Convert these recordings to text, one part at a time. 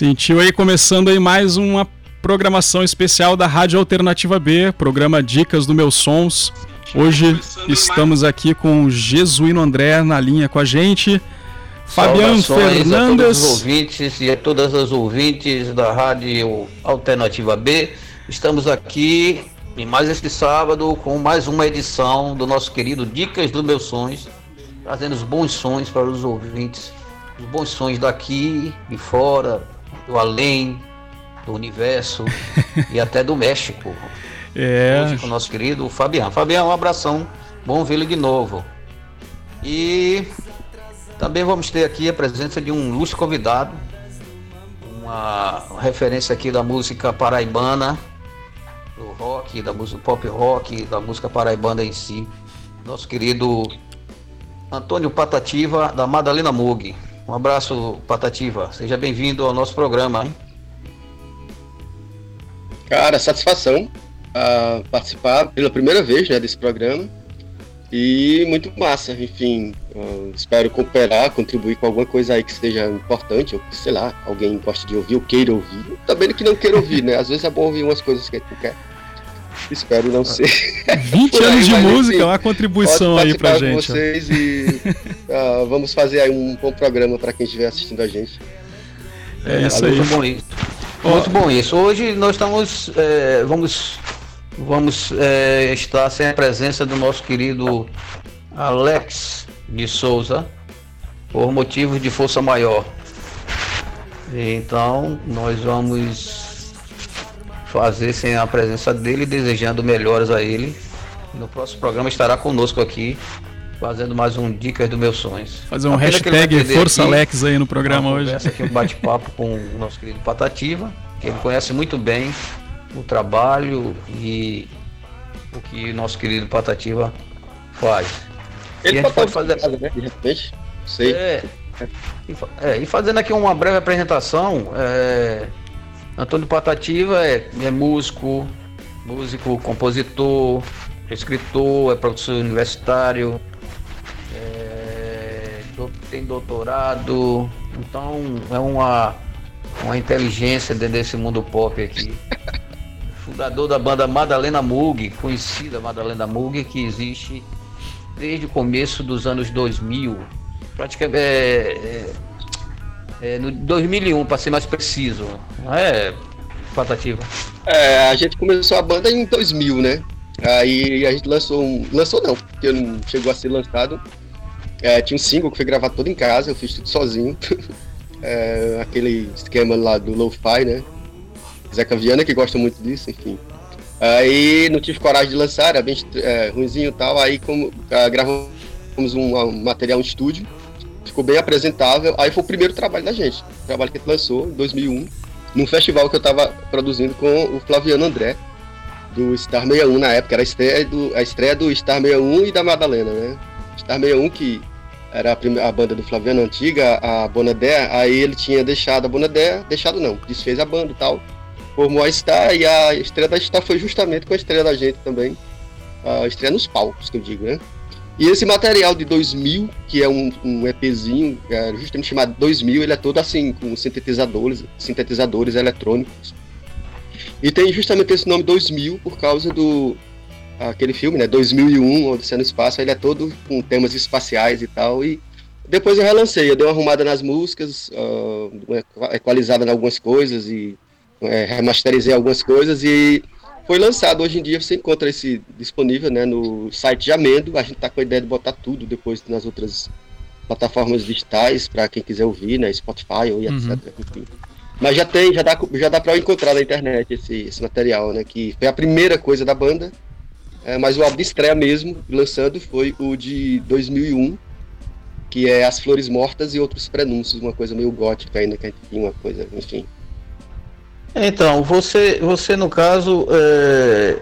Sentiu aí começando aí mais uma programação especial da Rádio Alternativa B, programa Dicas do Meus Sons. Hoje estamos aqui com o Jesuíno André na linha com a gente. Fabiano Fernandes. A todos os ouvintes e a todas as ouvintes da Rádio Alternativa B. Estamos aqui em mais este sábado com mais uma edição do nosso querido Dicas dos Meus Sonhos, trazendo os bons sonhos para os ouvintes, os bons sonhos daqui e fora, do além, do universo e até do México. É. O nosso querido Fabiano. Fabiano, um abração, bom vê-lo de novo. E também vamos ter aqui a presença de um ilustre convidado, uma referência aqui da música paraibana, do rock, da música pop rock, da música paraibana em si. Nosso querido Antônio Patativa, da Madalena Mug. Um abraço, Patativa. Seja bem-vindo ao nosso programa. Hein? Cara, satisfação uh, participar pela primeira vez né, desse programa. E muito massa, enfim, uh, espero cooperar, contribuir com alguma coisa aí que seja importante, ou sei lá, alguém gosta de ouvir ou queira ouvir. Também que não queira ouvir, né? Às vezes é bom ouvir umas coisas que a quer. Espero não ser. 20 aí, anos de música, enfim, uma contribuição aí pra gente. Com vocês e uh, vamos fazer aí um bom programa para quem estiver assistindo a gente. É, é isso aí. Muito bom isso. Muito bom isso. Hoje nós estamos. É, vamos vamos é, estar sem a presença do nosso querido Alex de Souza, por motivos de força maior. Então, nós vamos fazer sem a presença dele, desejando melhoras a ele. No próximo programa estará conosco aqui, fazendo mais um Dicas dos Meus Sonhos. Fazer um hashtag Força aqui, Alex aí no programa hoje. aqui um bate-papo com o nosso querido Patativa, que ele conhece muito bem o trabalho e o que nosso querido Patativa faz. Ele e pode fazer né? De repente, sei. É, e, é, e fazendo aqui uma breve apresentação, é, Antônio Patativa é, é músico, músico, compositor, escritor, é professor universitário, é, tem doutorado, então é uma, uma inteligência dentro desse mundo pop aqui. Fundador da banda Madalena Mug, conhecida Madalena Mug, que existe desde o começo dos anos 2000, praticamente é, é, é, no 2001, para ser mais preciso. Não é, Patativa? É, a gente começou a banda em 2000, né? Aí a gente lançou um. Lançou não, porque não chegou a ser lançado. É, tinha um single que foi gravado todo em casa, eu fiz tudo sozinho. é, aquele esquema lá do Lo-Fi, né? Zeca Viana, que gosta muito disso, enfim. Aí não tive coragem de lançar, era bem é, ruimzinho e tal. Aí como, uh, gravamos um, um, material em estúdio, ficou bem apresentável. Aí foi o primeiro trabalho da gente, o trabalho que a gente lançou em 2001, num festival que eu estava produzindo com o Flaviano André, do Star 61 na época, era a estreia do, a estreia do Star 61 e da Madalena, né? Star 61 que era a, primeira, a banda do Flaviano antiga, a Bonadé, aí ele tinha deixado a Bonadé, deixado não, desfez a banda e tal formou a Star e a estreia da Star foi justamente com a estreia da gente também. A estreia nos palcos, que eu digo, né? E esse material de 2000, que é um, um EPzinho, é justamente chamado 2000, ele é todo assim, com sintetizadores, sintetizadores eletrônicos. E tem justamente esse nome 2000 por causa do aquele filme, né, 2001, Odisseia no Espaço, ele é todo com temas espaciais e tal, e depois eu relancei, eu dei uma arrumada nas músicas, uh, equalizada em algumas coisas e é, remasterizei algumas coisas e foi lançado. Hoje em dia você encontra esse disponível né, no site de Amendo. A gente está com a ideia de botar tudo depois nas outras plataformas digitais para quem quiser ouvir, né, Spotify uhum. etc. Enfim. Mas já tem, já dá, já dá para encontrar na internet esse, esse material, né? Que foi a primeira coisa da banda. É, mas o álbum de estreia mesmo, lançando, foi o de 2001, que é As Flores Mortas e Outros Prenúncios, uma coisa meio gótica ainda, que a gente tinha uma coisa, enfim, então, você, você no caso, é,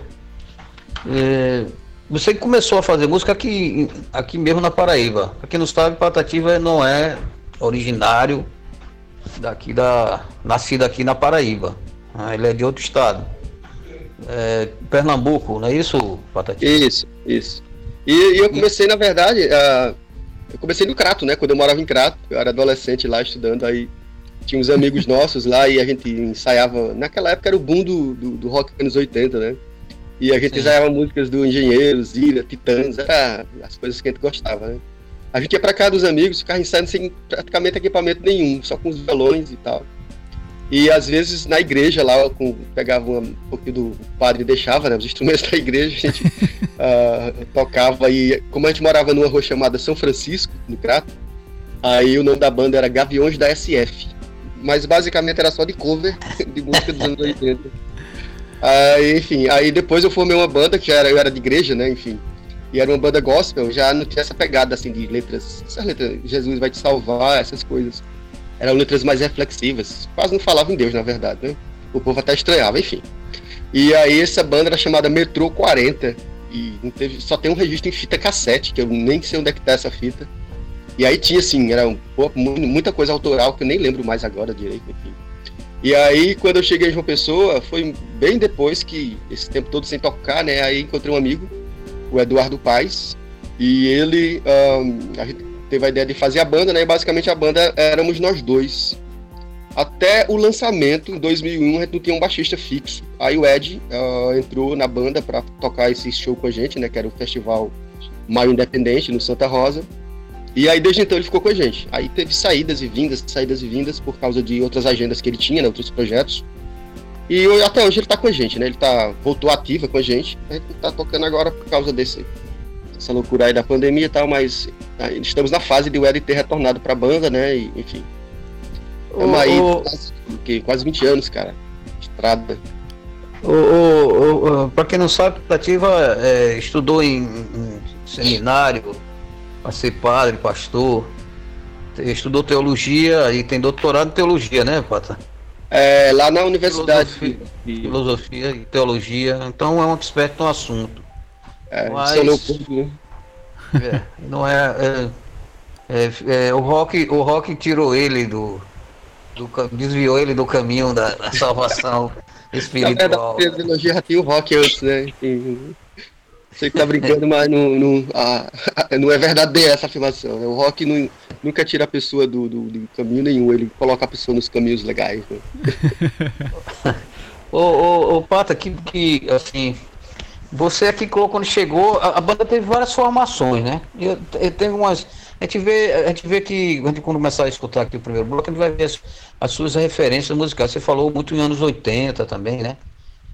é, você começou a fazer música aqui, aqui mesmo na Paraíba. Aqui no estado Patativa não é originário daqui da. nascido aqui na Paraíba. Ah, ele é de outro estado. É, Pernambuco, não é isso, Patativa? Isso, isso. E, e eu comecei, na verdade, uh, eu comecei no Crato, né? Quando eu morava em Crato, eu era adolescente lá estudando, aí tinha uns amigos nossos lá e a gente ensaiava. Naquela época era o boom do, do, do rock anos 80, né? E a gente Sim. ensaiava músicas do Engenheiro, Zira, Titãs, era as coisas que a gente gostava, né? A gente ia pra casa dos amigos, ficava ensaiando sem praticamente equipamento nenhum, só com os violões e tal. E às vezes na igreja lá, com, pegava um pouquinho do padre deixava, né? Os instrumentos da igreja, a gente uh, tocava e como a gente morava numa rua chamada São Francisco, no Crato, aí o nome da banda era Gaviões da SF. Mas basicamente era só de cover de música dos anos 80. Aí, enfim, aí depois eu formei uma banda que era, eu era de igreja, né? Enfim. E era uma banda gospel, já não tinha essa pegada assim de letras, essas letras, Jesus vai te salvar, essas coisas eram letras mais reflexivas. Quase não falava em Deus, na verdade, né? O povo até estranhava, enfim. E aí essa banda era chamada Metrô 40 e teve, só tem um registro em fita cassete, que eu nem sei onde é que tá essa fita. E aí tinha assim, era um, muita coisa autoral que eu nem lembro mais agora direito, enfim. E aí quando eu cheguei em João Pessoa, foi bem depois que esse tempo todo sem tocar, né? Aí encontrei um amigo, o Eduardo Paz, e ele um, a gente teve a ideia de fazer a banda, né? E basicamente a banda éramos nós dois. Até o lançamento, em 2001, a gente não tinha um baixista fixo. Aí o Ed uh, entrou na banda para tocar esse show com a gente, né? Que era o festival Maio Independente, no Santa Rosa. E aí, desde então, ele ficou com a gente. Aí teve saídas e vindas, saídas e vindas, por causa de outras agendas que ele tinha, né? Outros projetos. E até hoje ele tá com a gente, né? Ele tá, voltou ativa com a gente. A gente tá tocando agora por causa desse, essa loucura aí da pandemia e tal, mas estamos na fase de o Ed ter retornado pra banda, né? E, enfim. Estamos aí quase, quase 20 anos, cara. Estrada. O, o, o, pra quem não sabe, Tativa é, estudou em, em seminário para ser padre, pastor. Estudou teologia e tem doutorado em teologia, né, Pata? É, lá na universidade. Filosofia, filosofia e teologia. Então é um experto no assunto. É, Mas, é loucura, né? É, não é, é, é, é, o rock o rock tirou ele do, do desviou ele do caminho da, da salvação espiritual. Na verdade, tinha o rock antes, né? Você tá brincando, mas não, não, ah, não é verdadeira essa afirmação. Né? O rock não, nunca tira a pessoa do, do, do, caminho nenhum, ele coloca a pessoa nos caminhos legais. Né? ô, ô, ô, Pata, que, que assim, você aqui quando chegou, a, a, banda teve várias formações, né? Eu, eu tenho umas. A gente, vê, a gente vê que, quando começar a escutar aqui o primeiro bloco, a gente vai ver as, as suas referências musicais. Você falou muito em anos 80 também, né?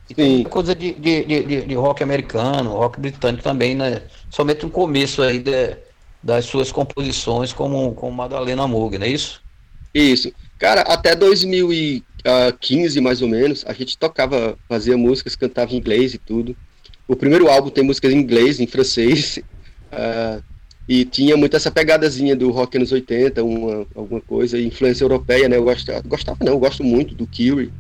E tem coisa de, de, de, de, rock americano, rock britânico também, né? Somente um começo aí de, das suas composições como, como Madalena Moog, não é isso? Isso. Cara, até 2015, mais ou menos, a gente tocava, fazia músicas, cantava em inglês e tudo. O primeiro álbum tem músicas em inglês, em francês, uh, e tinha muito essa pegadazinha do rock anos 80, uma, alguma coisa, influência europeia, né? Eu gostava, gostava não, eu gosto muito do Curie,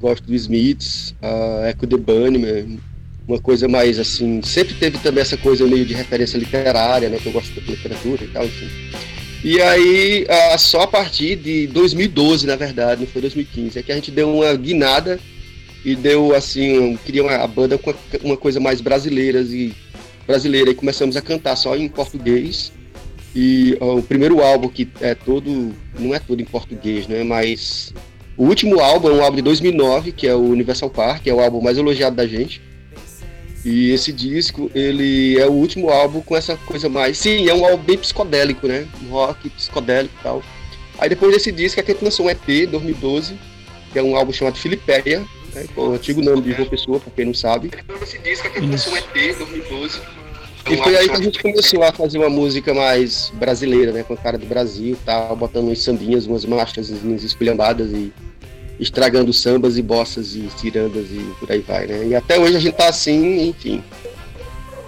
gosto do Smiths, uh, Echo the Bunnyman, uma coisa mais assim, sempre teve também essa coisa meio de referência literária, né? Que eu gosto de literatura e tal, enfim. E aí, só a partir de 2012, na verdade, não foi 2015, é que a gente deu uma guinada e deu assim, queria uma, a banda com uma coisa mais brasileira e brasileira e começamos a cantar só em português. E ó, o primeiro álbum que é todo, não é todo em português, né, mas o último álbum é um álbum de 2009, que é o Universal Park, que é o álbum mais elogiado da gente. E esse disco, ele é o último álbum com essa coisa mais. Sim, é um álbum bem psicodélico, né? Um rock psicodélico e tal. Aí depois desse disco, a gente lançou um EP 2012, que é um álbum chamado Filipéia, né? o antigo nome de João Pessoa, pra quem não sabe. Esse disco aqui começou um EP 2012. E foi aí que a gente começou a fazer uma música mais brasileira, né? Com a cara do Brasil tal, botando umas sambinhas, umas marchas esculhambadas e estragando sambas e bossas e cirandas e por aí vai, né? E até hoje a gente tá assim, enfim,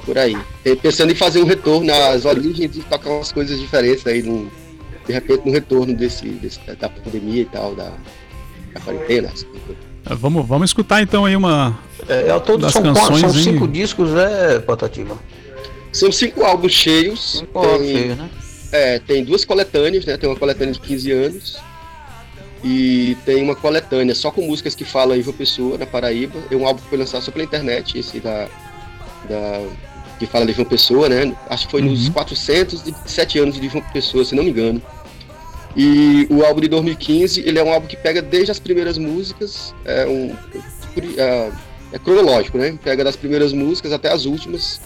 por aí. Pensando em fazer um retorno às origens e tocar umas coisas diferentes aí, num, de repente, no retorno desse, desse, da pandemia e tal, da, da quarentena. Assim. É, vamos, vamos escutar então aí uma. É, ao todo das são, canções, são cinco hein? discos, é, Patativa? São cinco álbuns cheios. Cinco álbuns cheios, né? É, tem duas coletâneas, né? Tem uma coletânea de 15 anos. E tem uma coletânea só com músicas que falam em João Pessoa, na Paraíba. É um álbum que foi lançado só pela internet, esse da. da que fala de João Pessoa, né? Acho que foi uhum. nos 407 anos de João Pessoa, se não me engano. E o álbum de 2015, ele é um álbum que pega desde as primeiras músicas, é um é, é cronológico, né? Pega das primeiras músicas até as últimas.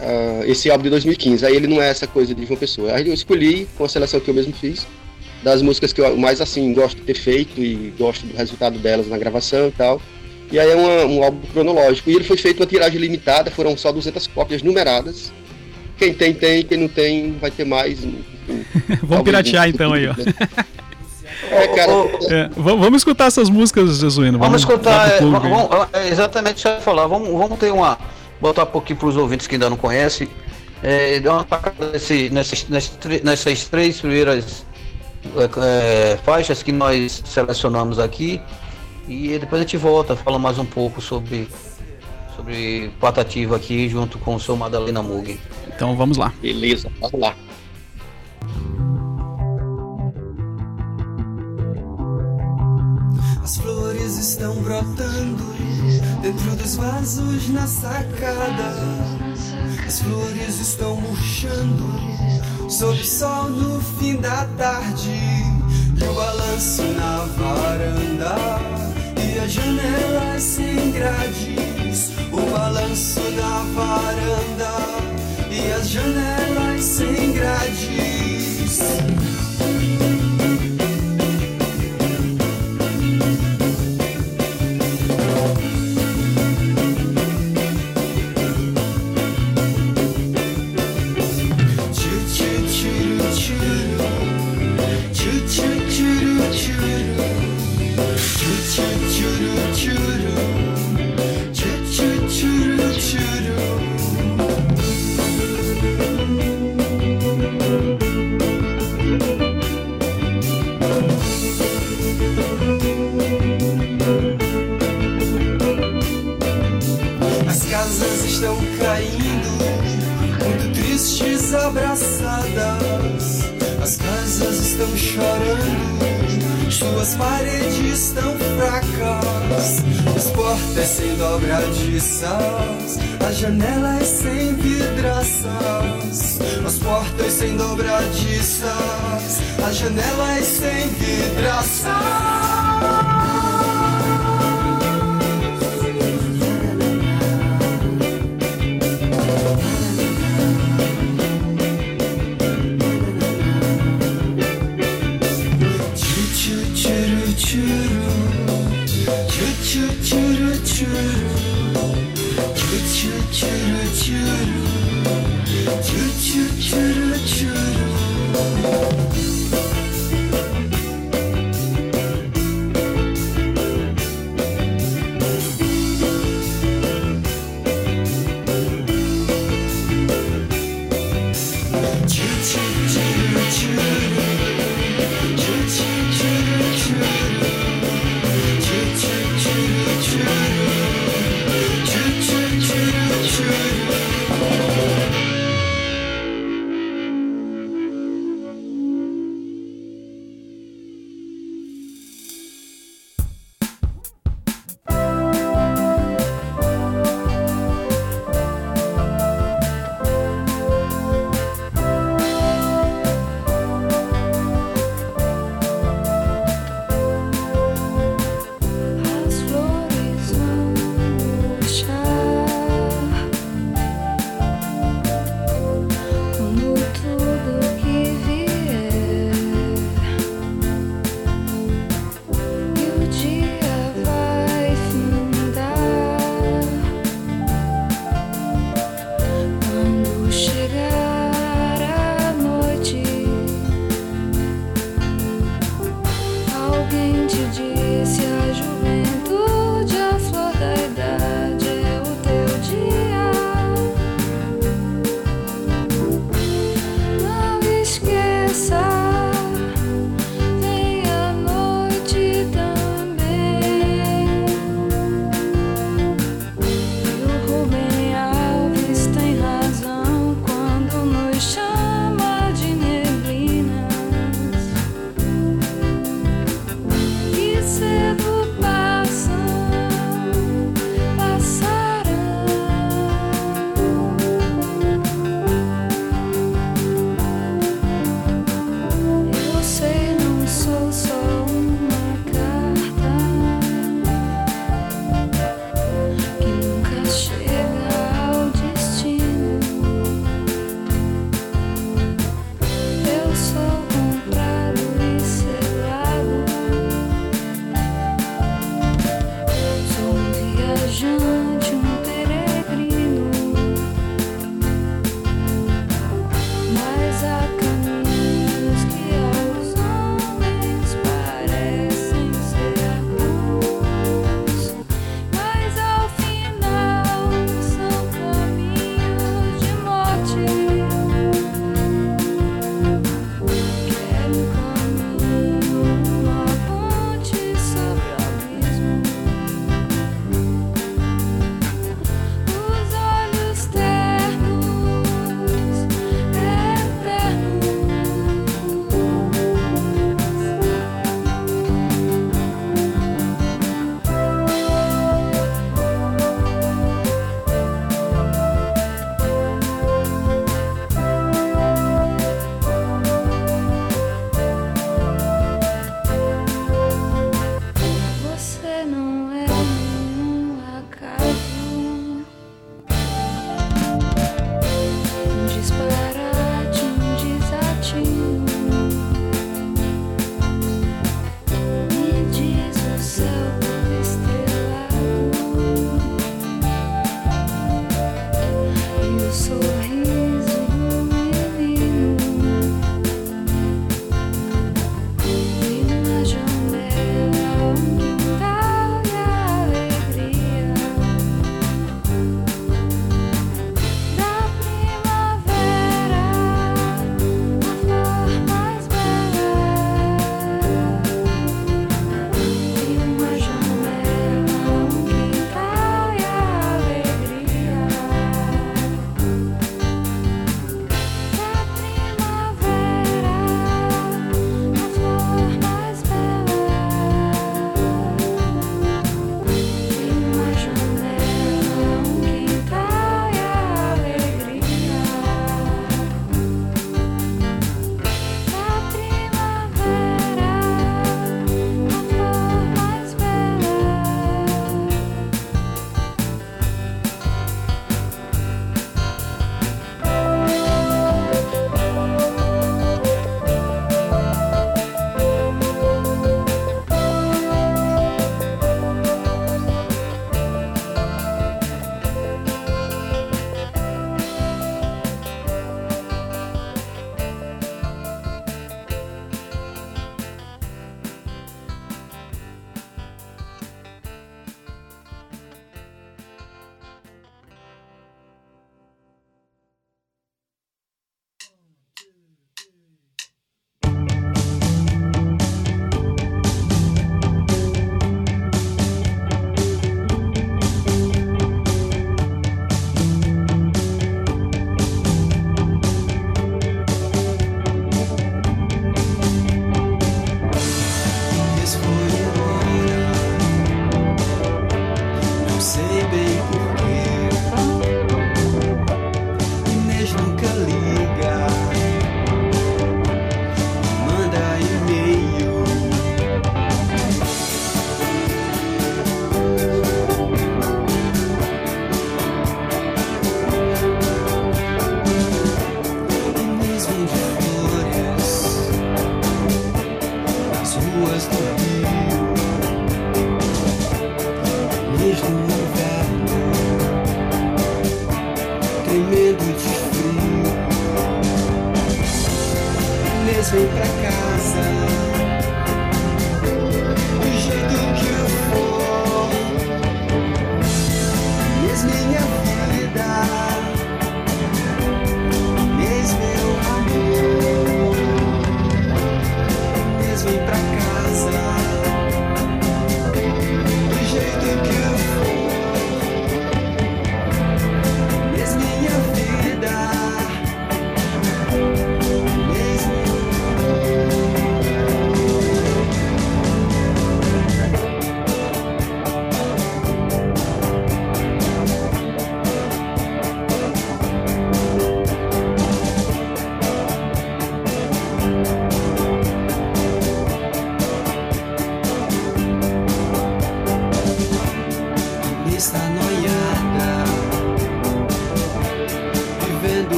Uh, esse álbum de 2015. Aí ele não é essa coisa de João Pessoa. Aí eu escolhi, com a seleção que eu mesmo fiz, das músicas que eu mais assim gosto de ter feito e gosto do resultado delas na gravação e tal. E aí é uma, um álbum cronológico. E ele foi feito uma tiragem limitada, foram só 200 cópias numeradas. Quem tem, tem, quem não tem, vai ter mais. vamos piratear então aí, ó. É, cara, é, vamos escutar essas músicas, Jesuíno. Vamos, vamos escutar, é, vamos, é, exatamente isso que eu ia falar. Vamos, vamos ter uma. Botar um pouquinho para os ouvintes que ainda não conhecem. É, dar uma tacada nesse, nessas, nessas, nessas três primeiras é, faixas que nós selecionamos aqui. E depois a gente volta, fala mais um pouco sobre, sobre Patativa aqui, junto com o seu Madalena Mug. Então vamos lá. Beleza, vamos lá. As flores estão brotando dentro dos vasos na sacada. As flores estão murchando sob o sol no fim da tarde. E o balanço na varanda e as janelas sem grades. O balanço na varanda e as janelas sem grades. Abraçadas, as casas estão chorando, suas paredes estão fracas, as portas sem dobradiças, as janelas sem vidraças, as portas sem dobradiças, as janelas sem vidraças. minha vida.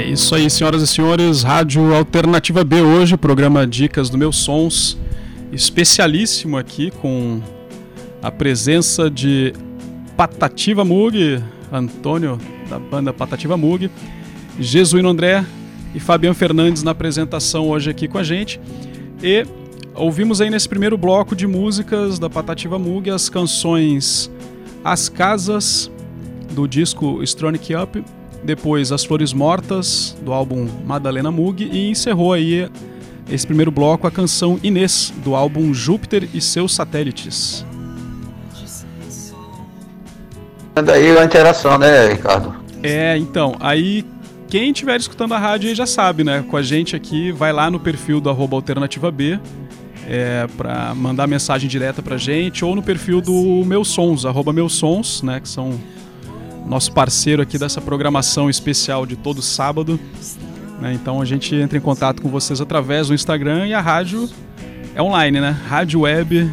Isso aí, senhoras e senhores. Rádio Alternativa B hoje, programa Dicas do Meus Sons. Especialíssimo aqui com a presença de Patativa Mug, Antônio da banda Patativa Mug, Jesuíno André e Fabiano Fernandes na apresentação hoje aqui com a gente. E ouvimos aí nesse primeiro bloco de músicas da Patativa Mug as canções As Casas, do disco Stronic Up, depois As Flores Mortas, do álbum Madalena Mug, e encerrou aí esse primeiro bloco a canção Inês, do álbum Júpiter e seus satélites. Daí a interação, né, Ricardo? É, então, aí quem estiver escutando a rádio aí já sabe, né? Com a gente aqui, vai lá no perfil do arroba Alternativa B é, para mandar mensagem direta pra gente, ou no perfil do Meus Sons, arroba Meus Sons, né? Que são nosso parceiro aqui dessa programação especial de todo sábado. Né? Então a gente entra em contato com vocês através do Instagram e a rádio é online, né? Rádio web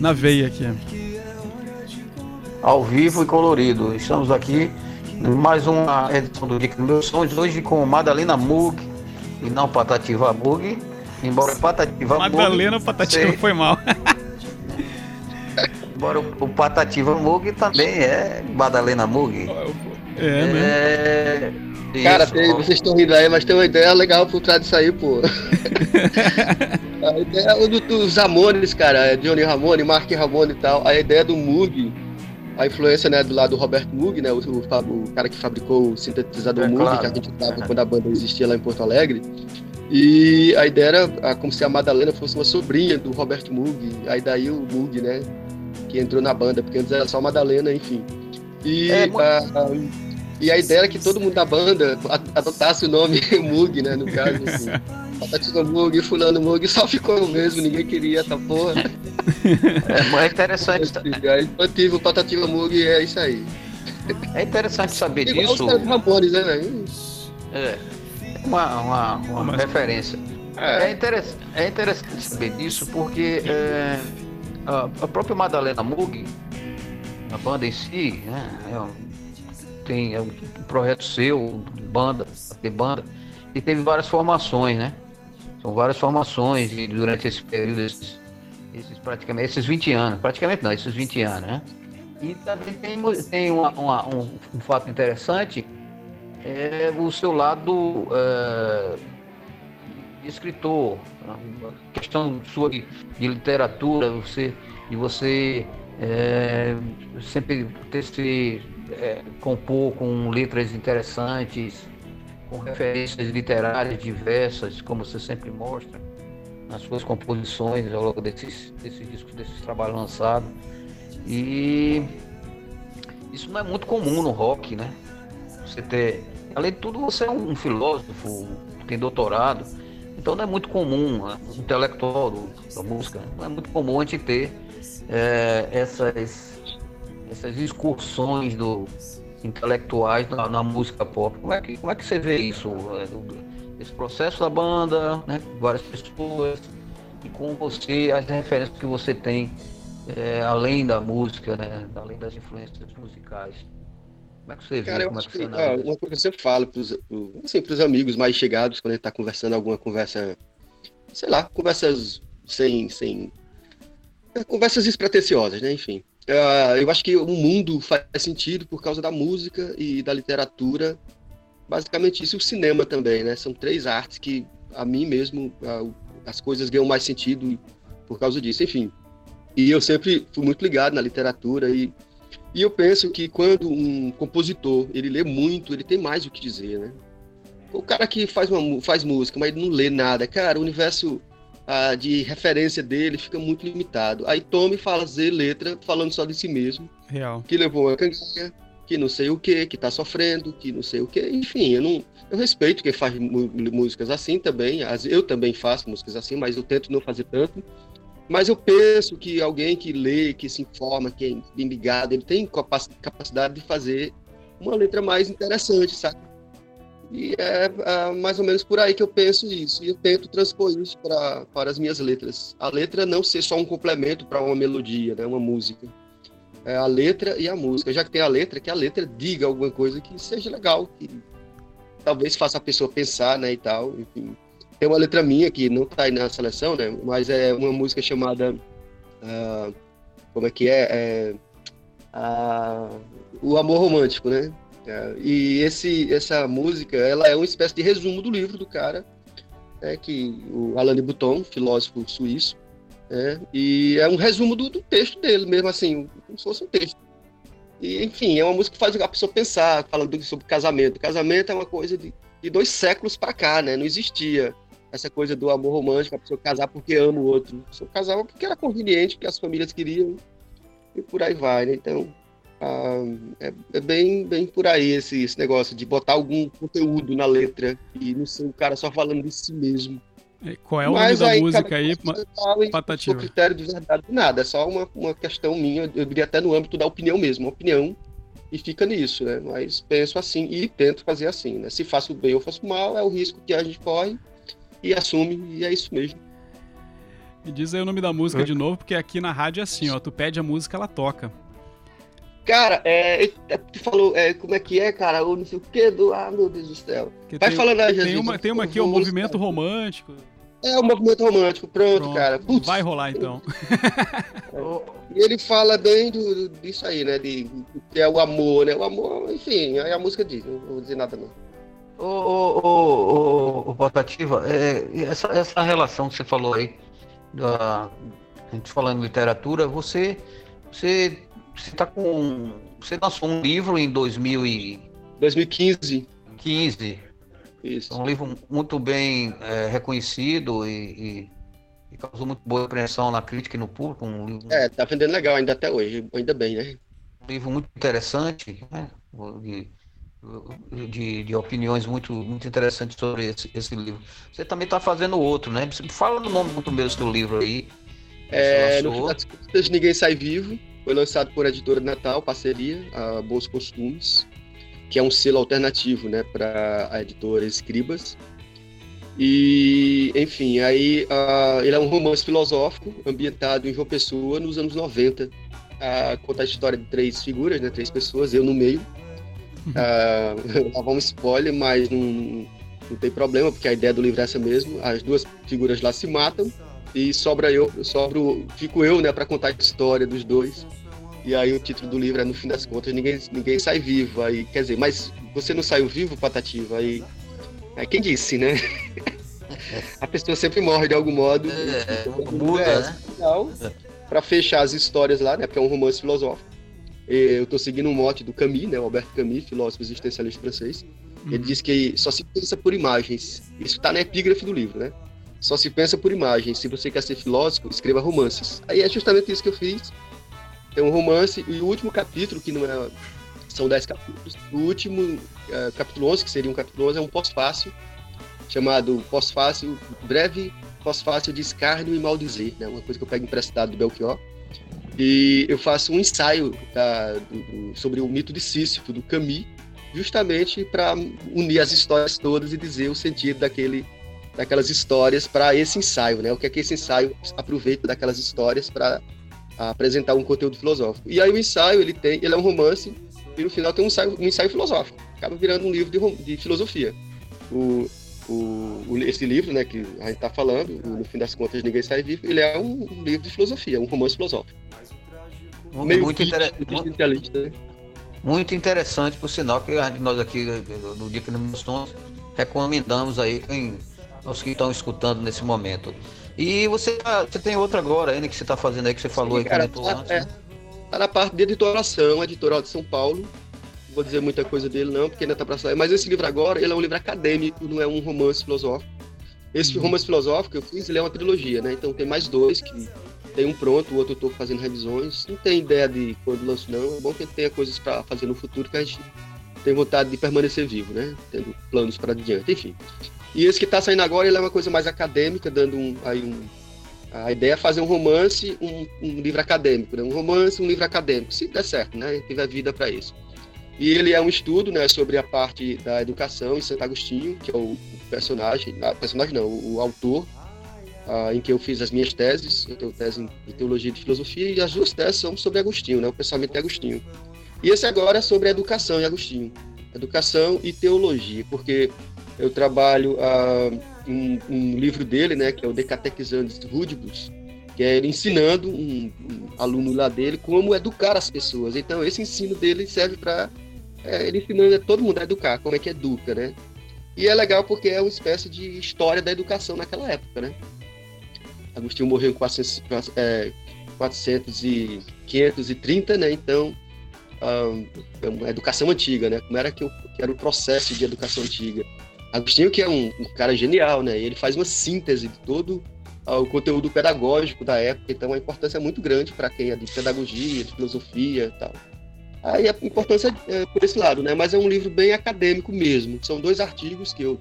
na veia aqui. ao vivo e colorido. Estamos aqui em mais uma edição do Dica dos Meus Sonhos, hoje com Madalena Mug e não Patativa Mug, embora Patativa Mug... Madalena Patativa foi mal. embora o, Patativa Mug também é Madalena Mug. É, é... Cara, tem, vocês estão rindo aí, mas tem uma ideia legal por trás disso aí, pô. a ideia do, dos Ramones, cara, Johnny Ramone, Mark Ramone e tal. A ideia do Moog, a influência né, do lado do Roberto Moog, né, o, o, o, cara que fabricou o sintetizador é, Moog, claro. que a gente tava quando a banda existia lá em Porto Alegre. E a ideia era como se a Madalena fosse uma sobrinha do Roberto Moog. Aí daí o Moog, né, que entrou na banda, porque antes era só Madalena, enfim. E é, a, e a ideia era que todo mundo da banda adotasse o nome Mug, né? No caso, assim. Patativa Mug, Fulano Mug, só ficou o mesmo, ninguém queria essa porra. É, mas é interessante. Aí mantive o Patativa Mug e é isso aí. É interessante saber Igual disso. Os Ramones, né, velho? É. Uma, uma, uma mas... referência. É. É, interessante, é interessante saber disso porque é, a, a própria Madalena Mug, a banda em si, né, é um tem é um projeto seu, banda, ter banda, e teve várias formações, né? São várias formações e durante esse período, esses, esses, praticamente, esses 20 anos, praticamente não, esses 20 anos, né? E também tem, tem uma, uma, um, um, fato interessante, é o seu lado é, escritor, questão sua de, de literatura, você, de você é, sempre ter se é, compor com letras interessantes, com referências literárias diversas, como você sempre mostra nas suas composições ao longo desses, desses discos, desses trabalhos lançados. E isso não é muito comum no rock, né? Você ter. Além de tudo, você é um filósofo, tem doutorado, então não é muito comum, né? intelectual da música, não é muito comum a gente ter é, essas essas excursões do intelectuais na, na, música pop. Como é, que, como é que você vê isso? É, esse processo da banda, né? Várias pessoas, e com você, as referências que você tem, é, além da música, né? Além das influências musicais. Como é que você Cara, vê? Como é que, que ah, uma coisa que você fala para os assim, amigos mais chegados, quando a gente está conversando alguma conversa, sei lá, conversas sem. sem conversas despretensiosas, né? Enfim. Uh, eu acho que o mundo faz sentido por causa da música e da literatura. Basicamente isso, e o cinema também, né? São três artes que, a mim mesmo, uh, as coisas ganham mais sentido por causa disso. Enfim, e eu sempre fui muito ligado na literatura e, e eu penso que quando um compositor, ele lê muito, ele tem mais o que dizer, né? O cara que faz, uma, faz música, mas ele não lê nada, cara, o universo ah, de referência dele fica muito limitado. Aí tome fazer letra falando só de si mesmo. Real. Que levou uma canguinha, que não sei o que, que tá sofrendo, que não sei o que. Enfim, eu não. Eu respeito quem faz músicas assim também. Eu também faço músicas assim, mas eu tento não fazer tanto. Mas eu penso que alguém que lê, que se informa, que é bem ligado, ele tem capacidade de fazer uma letra mais interessante, sabe? E é, é, mais ou menos por aí que eu penso isso. E eu tento transpor isso pra, para as minhas letras. A letra não ser só um complemento para uma melodia, né, uma música. É a letra e a música. Já que tem a letra, que a letra diga alguma coisa que seja legal, que talvez faça a pessoa pensar, né, e tal. Enfim. Tem uma letra minha que não está aí na seleção, né, mas é uma música chamada... Uh, como é que é? é uh, o Amor Romântico, né? É, e esse, essa música, ela é uma espécie de resumo do livro do cara, é, que o Alain de Botton, filósofo suíço, é, e é um resumo do, do, texto dele mesmo, assim, como se fosse um texto. E, enfim, é uma música que faz a pessoa pensar, falando sobre casamento. Casamento é uma coisa de, de dois séculos para cá, né? Não existia essa coisa do amor romântico, a pessoa casar porque ama o outro. A pessoa casava porque era conveniente, porque as famílias queriam, e por aí vai, né? Então, ah, é, é, bem, bem por aí esse, esse negócio de botar algum conteúdo na letra e não ser o cara só falando de si mesmo. qual é o Mas nome da música aí? Patativa. critério de verdade nada, é só uma, uma questão minha, eu diria até no âmbito da opinião mesmo, opinião e fica nisso, né? Mas penso assim e tento fazer assim, né? Se faço bem ou faço mal, é o risco que a gente corre e assume, e é isso mesmo. E diz aí o nome da música de novo, porque aqui na rádio é assim, ó, tu pede a música, ela toca. Cara, é, é, tu falou, é, como é que é, cara? O não sei o que do. Ah, meu Deus do céu. Que Vai tem, falando aí, Tem uma, tem uma aqui, o movimento romântico. É o movimento romântico, pronto, Pronto, cara. Putz, Vai rolar então. E ele fala bem do, disso aí, né? De, que é o amor, né? O amor, enfim, aí a música diz, não vou dizer nada não. Ô, ô, é, e essa, essa relação que você falou aí, da, a gente falando em literatura, você, você, você tá com, você lançou um livro em 2015, 2015, isso. um livro muito bem é, reconhecido e, e- e causou muito boa impressão na crítica e no público, um livro, É, tá vendendo legal ainda até hoje, ainda bem, né? um livro muito interessante, né? De, de, de opiniões muito, muito interessantes sobre esse, esse livro. Você também está fazendo outro, né? Fala no nome do seu livro aí. É, no lançou. fim das contas, Ninguém Sai Vivo, foi lançado por editora de Natal, parceria, a Bons Costumes, que é um selo alternativo, né, para a editora Escribas. E, enfim, aí ah, ele é um romance filosófico ambientado em João Pessoa nos anos 90. Ah, conta a história de três figuras, né, três pessoas, eu no meio. Ah, vou dar um spoiler, mas não, não tem problema, porque a ideia do livro é essa mesmo. As duas figuras lá se matam e sobra eu, sobro, fico eu, né, para contar a história dos dois. E aí o título do livro é no fim das contas ninguém ninguém sai vivo. Aí quer dizer, mas você não saiu vivo, Patativa? Aí, aí quem disse, né? a pessoa sempre morre de algum modo. É, Então, muda, é, né? Final, para fechar as histórias lá, né, porque é um romance filosófico. Eu estou seguindo um mote do Camus, né, o Albert Camus, filósofo existencialista francês. Ele diz que só se pensa por imagens. Isso está na epígrafe do livro, né? Só se pensa por imagens. Se você quer ser filósofo, escreva romances. Aí é justamente isso que eu fiz. Tem um romance e o último capítulo, que não é. São dez capítulos. O último, eh, capítulo 11, que seria um capítulo 11, é um pós-fácil, chamado Pós-fácil, breve pós-fácil de escárnio e maldizer, né? Uma coisa que eu pego emprestado do Belchior. E eu faço um ensaio da- do- do- sobre o mito de Sísifo, do Camus, justamente para unir as histórias todas e dizer o sentido daquele, daquelas histórias para esse ensaio, né? O que é que esse ensaio aproveita daquelas histórias para apresentar um conteúdo filosófico. E aí o ensaio ele tem, ele é um romance e no final tem um ensaio, um ensaio filosófico. Acaba virando um livro de, de filosofia. O, o, esse livro, né, que a gente está falando, no fim das contas ninguém sai vivo, ele é um livro de filosofia, um romance filosófico. Meio muito, inter- né? muito interessante, por sinal, que nós aqui no Dia que nos Tons recomendamos aí quem, os que estão escutando nesse momento. E você, tá- você tem outra agora ainda que você está fazendo aí, que você falou aí, cara, comentou tá, antes, é, né? tá na parte de editoração, editorial de São Paulo. Não vou dizer muita coisa dele não, porque ainda tá para sair. Mas esse livro agora, ele é um livro acadêmico, não é um romance filosófico. Esse Uhum. romance filosófico que eu fiz, ele é uma trilogia, né? Então tem mais dois, que tem um pronto, o outro eu tô fazendo revisões. Não tem ideia de quando lanço não, é bom que gente tenha coisas para fazer no futuro que a gente tem vontade de permanecer vivo, né? Tendo planos para adiante, enfim. E esse que tá saindo agora, ele é uma coisa mais acadêmica, dando um, aí um, a ideia é fazer um romance, um, um livro acadêmico, né? Um romance, um livro acadêmico, se der certo, né? Tiver vida para isso. E ele é um estudo, né, sobre a parte da educação em Santo Agostinho, que é o personagem, ah, personagem não, o autor, ah, em que eu fiz as minhas teses. Eu tenho tese em teologia e filosofia e as duas teses são sobre Agostinho, né? O pensamento de Agostinho. E esse agora é sobre educação em Agostinho, educação e teologia, porque eu trabalho ah, um, um livro dele, né, que é o De Catequizantes Rudibus, que é ele ensinando um, um aluno lá dele como educar as pessoas. Então, esse ensino dele serve para ele ensinando todo mundo a educar, como é que educa, né? E é legal porque é uma espécie de história da educação naquela época, né? Agostinho morreu em 400, é, 400 e 530, né? Então, ah, é uma educação antiga, né? Como era que, o- que era o processo de educação antiga. Agostinho que é um, um cara genial, né? Ele faz uma síntese de todo ah, o conteúdo pedagógico da época, então a importância é muito grande para quem é de pedagogia, de filosofia e tal. Aí a importância é por esse lado, né? Mas é um livro bem acadêmico mesmo. São dois artigos que eu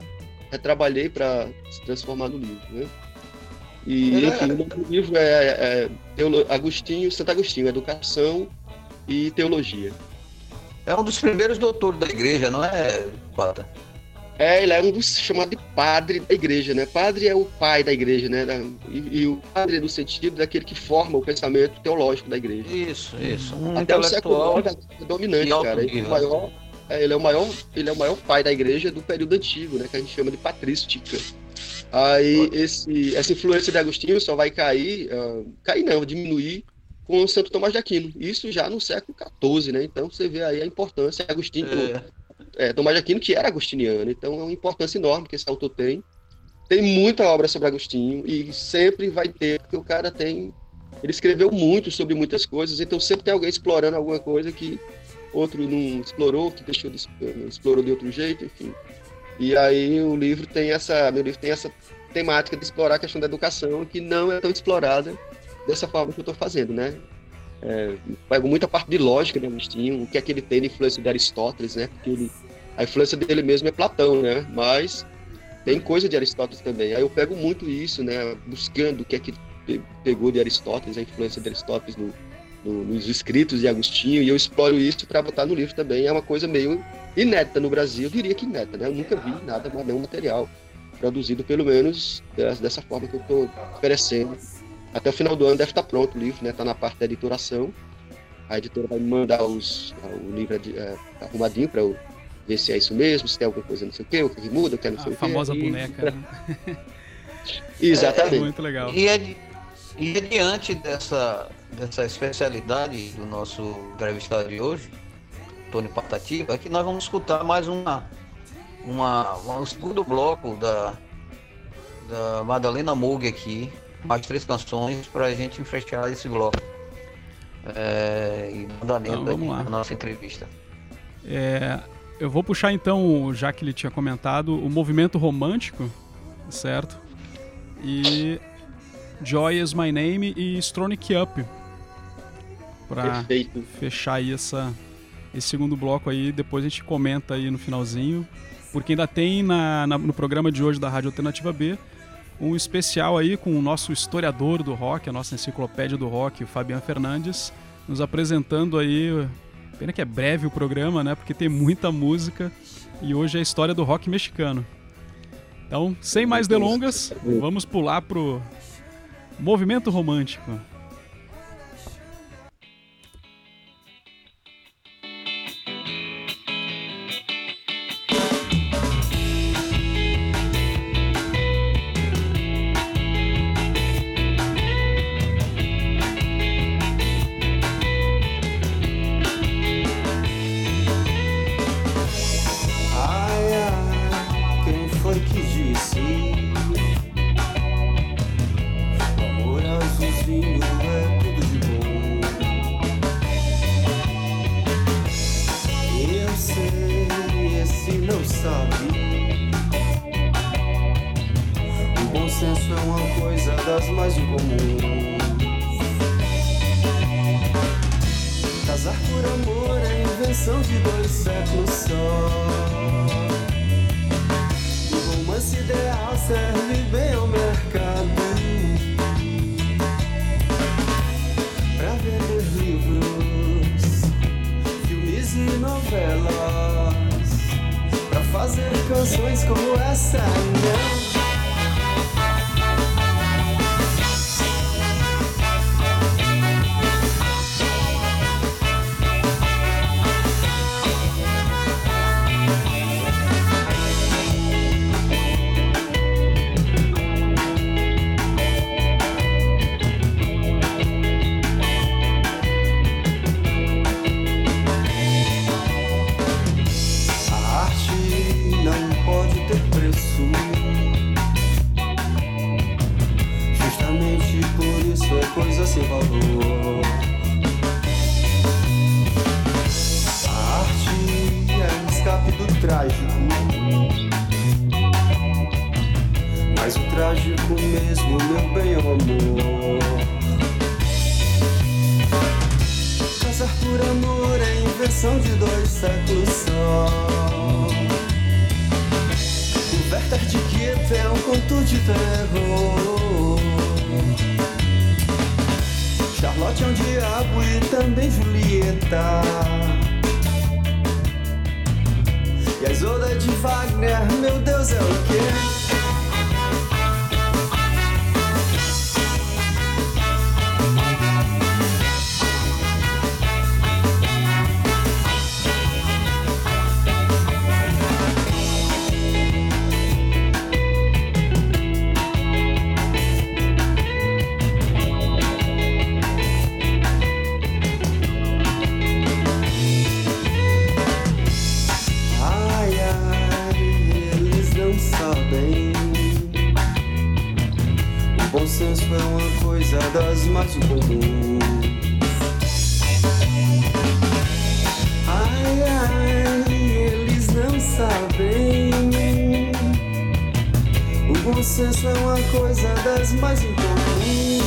retrabalhei para se transformar no livro, né? E, é- enfim, o nome do livro é, é Teolo- Agostinho, Santo Agostinho, Educação e Teologia. É um dos primeiros doutores da igreja, não é, Pata? É, ele é um dos chamados de padre da igreja, né? Padre é o pai da igreja, né? E, e o padre no sentido daquele que forma o pensamento teológico da igreja. Isso, isso. Um Até o século IX é dominante, cara. Ele é, o maior, é, ele é o maior, ele é o maior pai da igreja do período antigo, né? Que a gente chama de patrística. Aí esse, essa influência de Agostinho só vai cair, uh, cair não, diminuir com o Santo Tomás de Aquino. Isso já no século XIV, né? Então você vê aí a importância. Agostinho, é. É, Tomás de Aquino, que era agostiniano, então é uma importância enorme que esse autor tem. Tem muita obra sobre Agostinho e sempre vai ter, porque o cara tem. Ele escreveu muito sobre muitas coisas, então sempre tem alguém explorando alguma coisa que outro não explorou, que deixou de, explorou de outro jeito, enfim. E aí o livro tem essa, meu livro tem essa temática de explorar a questão da educação que não é tão explorada dessa forma que eu estou fazendo, né? É, pego muita parte de lógica de Agostinho, o que é que ele tem de influência de Aristóteles, né? Porque ele, a influência dele mesmo é Platão, né? Mas tem coisa de Aristóteles também. Aí eu pego muito isso, né? Buscando o que é que pegou de Aristóteles, a influência de Aristóteles no, no, nos escritos de Agostinho, e eu exploro isso para botar no livro também. É uma coisa meio inédita no Brasil, eu diria que inédita, né? Eu nunca vi nada, nenhum material produzido, pelo menos dessa forma que eu estou oferecendo até o final do ano deve estar pronto o livro, né? Está na parte da editoração. A editora vai me mandar os, o livro é, arrumadinho para eu ver se é isso mesmo, se tem alguma coisa não sei o quê, o que muda, o que é não sei a o quê. A famosa boneca. Né? Exatamente. É, muito legal. E, é, e é diante dessa, dessa especialidade do nosso entrevistado de hoje, Tony Patativa, é que nós vamos escutar mais uma, uma, um segundo bloco da, da Madalena Moog aqui, mais três canções para a gente fechar esse bloco. É, e andamento então, vamos lá. da nossa entrevista. É, eu vou puxar então, já que ele tinha comentado, o movimento romântico, certo? E Joy is My Name e Stronic Up. Pra fechar aí essa, esse segundo bloco aí, depois a gente comenta aí no finalzinho. Porque ainda tem na, na no programa de hoje da Rádio Alternativa B um especial aí com o nosso historiador do rock, a nossa enciclopédia do rock, o Fabiano Fernandes, nos apresentando aí. Pena que é breve o programa, né? Porque tem muita música e hoje é a história do rock mexicano. Então, sem mais delongas, vamos pular pro movimento romântico. distância foi uma coisa das mais comuns. Ai, ai, eles não sabem. O bom senso é uma coisa das mais incomuns.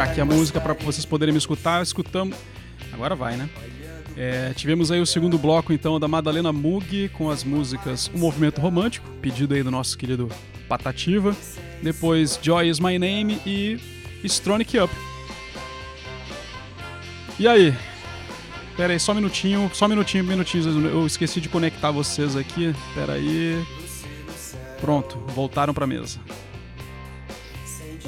Baixar aqui a música para vocês poderem me escutar. Escutamos. Agora vai, né? É, tivemos aí o segundo bloco, então, da Madalena Mug com as músicas O Movimento Romântico, pedido aí do nosso querido Patativa. Depois Joy is My Name e Stronic Up. E aí? Pera aí, só um minutinho, só um minutinho, minutinho. Eu esqueci de conectar vocês aqui. Pera aí. Pronto, voltaram pra mesa.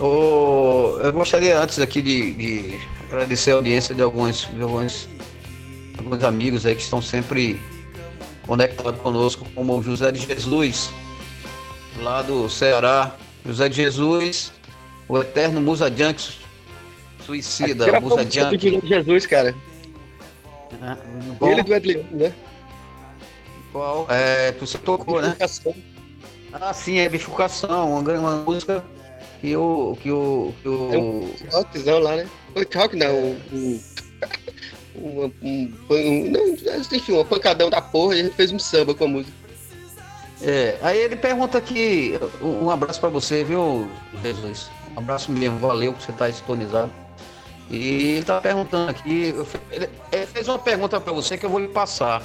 Ô, eu gostaria antes aqui de, de agradecer a audiência de alguns, de alguns, alguns amigos aí que estão sempre conectados conosco, como o José de Jesus, lá do Ceará. José de Jesus, o eterno Musa Junks, suicida, Musa Junk. de Jesus, cara. né? Ele e do Edleon, né? Qual? É, você tocou, né? Ah, sim, é bifurcação, uma, uma música que o. Que o, que o É um rockzão lá, né? Foi rock não, um, um, um, um, um- não, enfim, um pancadão da porra e gente fez um samba com a música. É, aí ele pergunta aqui, um abraço pra você, viu, Jesus? Um abraço mesmo, valeu por você estar sintonizado. E ele tá perguntando aqui, ele, ele fez uma pergunta pra você que eu vou lhe passar.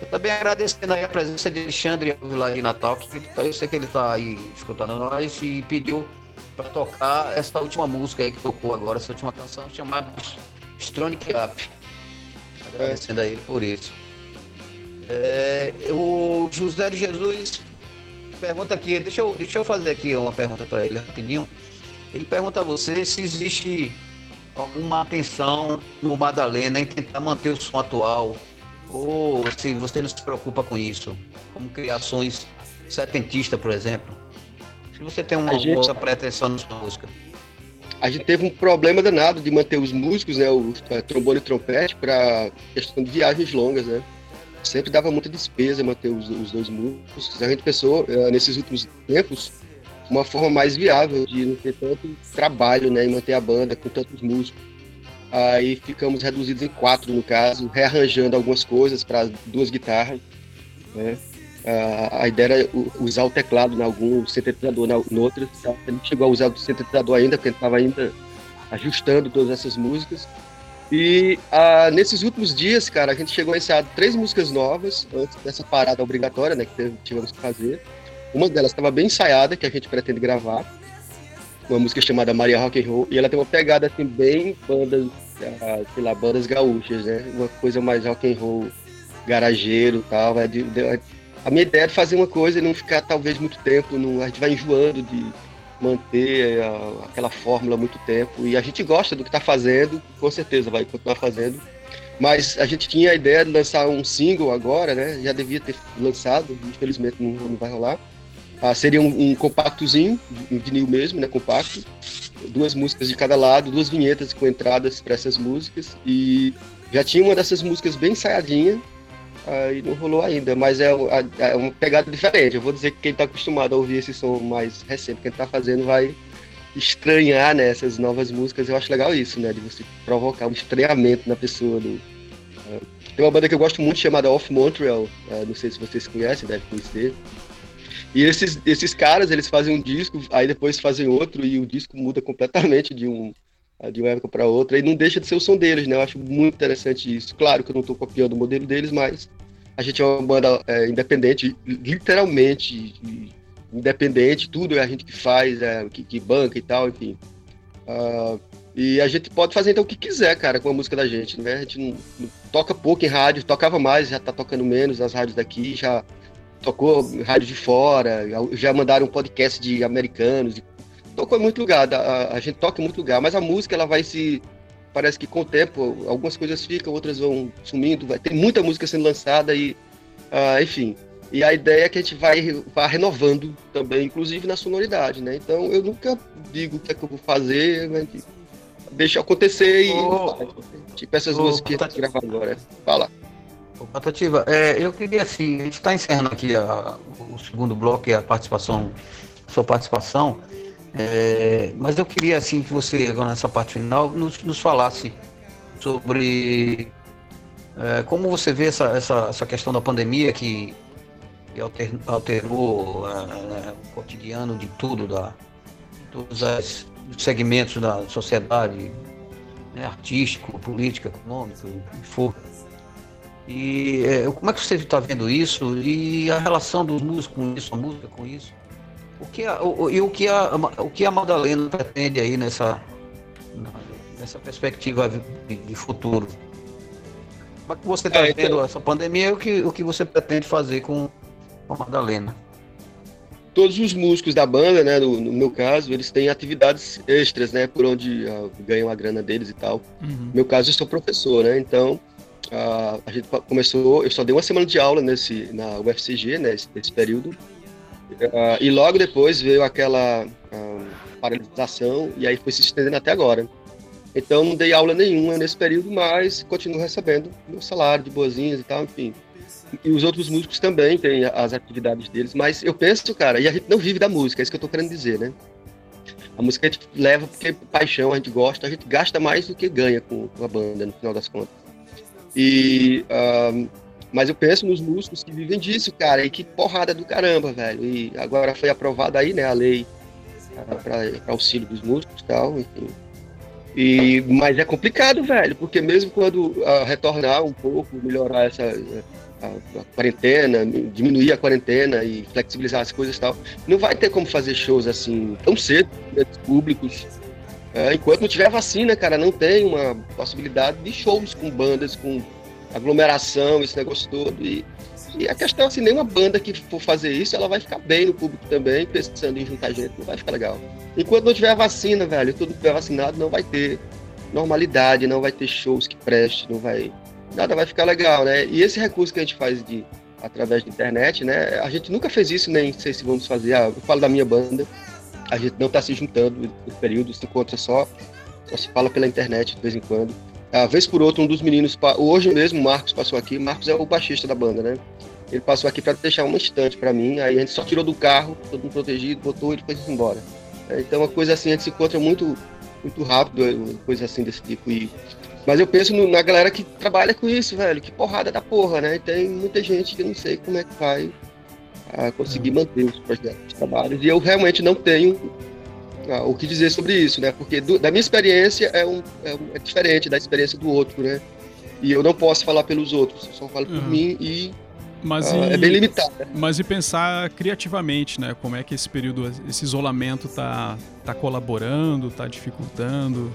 Eu também agradecendo aí a presença de Alexandre lá de Natal, que eu sei que ele tá aí escutando nós e pediu pra tocar essa última música aí que tocou agora, essa última canção chamada Stronic Up. Agradecendo a ele por isso. É, o José de Jesus pergunta aqui, deixa eu, deixa eu fazer aqui uma pergunta para ele rapidinho. Ele pergunta a você se existe alguma atenção no Madalena em tentar manter o som atual, ou se você não se preocupa com isso, como criações setentistas, por exemplo. Se você tem uma gente- outra pretensão na sua música. a gente teve um problema danado de manter os músicos, né, o trombone e trompete, para questão de viagens longas, né? Sempre dava muita despesa manter os, os dois músicos. A gente pensou, uh, nesses últimos tempos, uma forma mais viável de não ter tanto trabalho, né, em manter a banda com tantos músicos. Aí ficamos reduzidos em quatro, no caso, rearranjando algumas coisas para duas guitarras, né? A ideia era usar o teclado em algum sintetizador, no outro. A gente chegou a usar o sintetizador ainda, porque a gente estava ainda ajustando todas essas músicas. E nesses últimos dias, cara, a gente chegou a ensaiar três músicas novas antes dessa parada obrigatória, né, que tivemos que fazer. Uma delas estava bem ensaiada, que a gente pretende gravar, uma música chamada Maria Rock and Roll, e ela tem uma pegada assim bem bandas, ah, sei lá, bandas gaúchas, né, uma coisa mais rock and roll, garageiro, tal. É de, de, a minha ideia é fazer uma coisa e não ficar talvez muito tempo, não, a gente vai enjoando de manter a, aquela fórmula muito tempo e a gente gosta do que está fazendo, com certeza vai continuar fazendo. Mas a gente tinha a ideia de lançar um single agora, né? Já devia ter lançado, infelizmente não, não vai rolar. Ah, seria um, um compactozinho, um vinil mesmo, né? Compacto. Duas músicas de cada lado, duas vinhetas com entradas para essas músicas. E já tinha uma dessas músicas bem ensaiadinha, aí não rolou ainda, mas é, é, uma pegada diferente. Eu vou dizer que quem está acostumado a ouvir esse som mais recente que a gente está fazendo vai estranhar nessas né, novas músicas. Eu acho legal isso, né? De você provocar um estranhamento na pessoa. Do, uh, tem uma banda que eu gosto muito chamada Off Montreal, uh, não sei se vocês conhecem, deve conhecer. E esses, esses caras, eles fazem um disco, aí depois fazem outro, e o disco muda completamente de um, de uma época para outra, e não deixa de ser o som deles, né? Eu acho muito interessante isso. Claro que eu não estou copiando o modelo deles, mas a gente é uma banda é, independente, literalmente independente, tudo é a gente que faz, é, que, que banca e tal, enfim. Uh, e a gente pode fazer então o que quiser, cara, com a música da gente, né? A gente não, não toca pouco em rádio, tocava mais, já tá tocando menos nas rádios daqui, já tocou rádio de fora, já mandaram um podcast de americanos, de tocou em muito lugar, a, a, gente toca em muito lugar, mas a música ela vai se parece que com o tempo algumas coisas ficam, outras vão sumindo, vai ter muita música sendo lançada e uh, enfim. E a ideia é que a gente vai, vai renovando também, inclusive na sonoridade, né? Então eu nunca digo o que é que eu vou fazer, mas deixa acontecer e tipo essas oh, duas que gente gravar agora. Fala. Patativa, é, eu queria assim, a gente está encerrando aqui a, o segundo bloco e a participação, sua participação. É, mas eu queria assim que você, agora nessa parte final, nos, nos falasse sobre é, como você vê essa, essa, essa questão da pandemia que, que alter, alterou é, o cotidiano de tudo, da, todos os segmentos da sociedade, né, artístico, político, econômico, for. E é, como é que você está vendo isso e a relação dos músicos com isso, a música com isso? O que a, o, e o que a, o que a Madalena pretende aí nessa, nessa perspectiva de, de futuro? Como é que você está é, vendo então... essa pandemia e o que, o que você pretende fazer com a Madalena? Todos os músicos da banda, né, no, no meu caso, eles têm atividades extras, né, por onde uh, ganham a grana deles e tal. Uhum. No meu caso, eu sou professor, né, então uh, a gente começou, eu só dei uma semana de aula nesse, na UFCG, né, nesse período, Uh, e logo depois veio aquela uh, paralisação e aí foi se estendendo até agora. Então não dei aula nenhuma nesse período, mas continuo recebendo meu salário de boazinhas e tal, enfim. E os outros músicos também têm as atividades deles, mas eu penso, cara, e a gente não vive da música, é isso que eu tô querendo dizer, né? A música a gente leva porque é paixão, a gente gosta, a gente gasta mais do que ganha com a banda, no final das contas. E uh, mas eu penso nos músicos que vivem disso, cara, e que porrada do caramba, velho. E agora foi aprovada aí, né, a lei para auxílio dos músicos e tal, enfim. E, mas é complicado, velho, porque mesmo quando uh, retornar um pouco, melhorar essa a, a, quarentena, diminuir a quarentena e flexibilizar as coisas e tal, não vai ter como fazer shows assim tão cedo, né, públicos. Uh, enquanto não tiver vacina, cara, não tem uma possibilidade de shows com bandas, com aglomeração, esse negócio todo. E, e a questão é assim, nenhuma banda que for fazer isso, ela vai ficar bem no público também, pensando em juntar gente, não vai ficar legal. Enquanto não tiver vacina, velho, todo mundo tiver vacinado, não vai ter normalidade, não vai ter shows que preste, não vai. Nada vai ficar legal, né? E esse recurso que a gente faz de através da internet, né? A gente nunca fez isso, nem sei se vamos fazer. Ah, eu falo da minha banda. A gente não está se juntando no período, se encontra só, só se fala pela internet de vez em quando. A vez por outra, um dos meninos, hoje mesmo, o Marcos passou aqui. Marcos é o baixista da banda, né? Ele passou aqui para deixar uma estante para mim. Aí a gente só tirou do carro, todo mundo protegido, botou e foi embora. É, então, uma coisa assim, a gente se encontra muito, muito rápido, coisa assim desse tipo. E... Mas eu penso no, na galera que trabalha com isso, velho. Que porrada da porra, né? E tem muita gente que não sei como é que vai a conseguir manter os projetos de trabalho. E eu realmente não tenho ah, o que dizer sobre isso, né? Porque do, da minha experiência é, um, é, um, é, diferente da experiência do outro, né? E eu não posso falar pelos outros, só falo por uhum. mim e mas ah, e, é bem limitado. Né? Mas e pensar criativamente, né? Como é que esse período, esse isolamento tá, tá colaborando, tá dificultando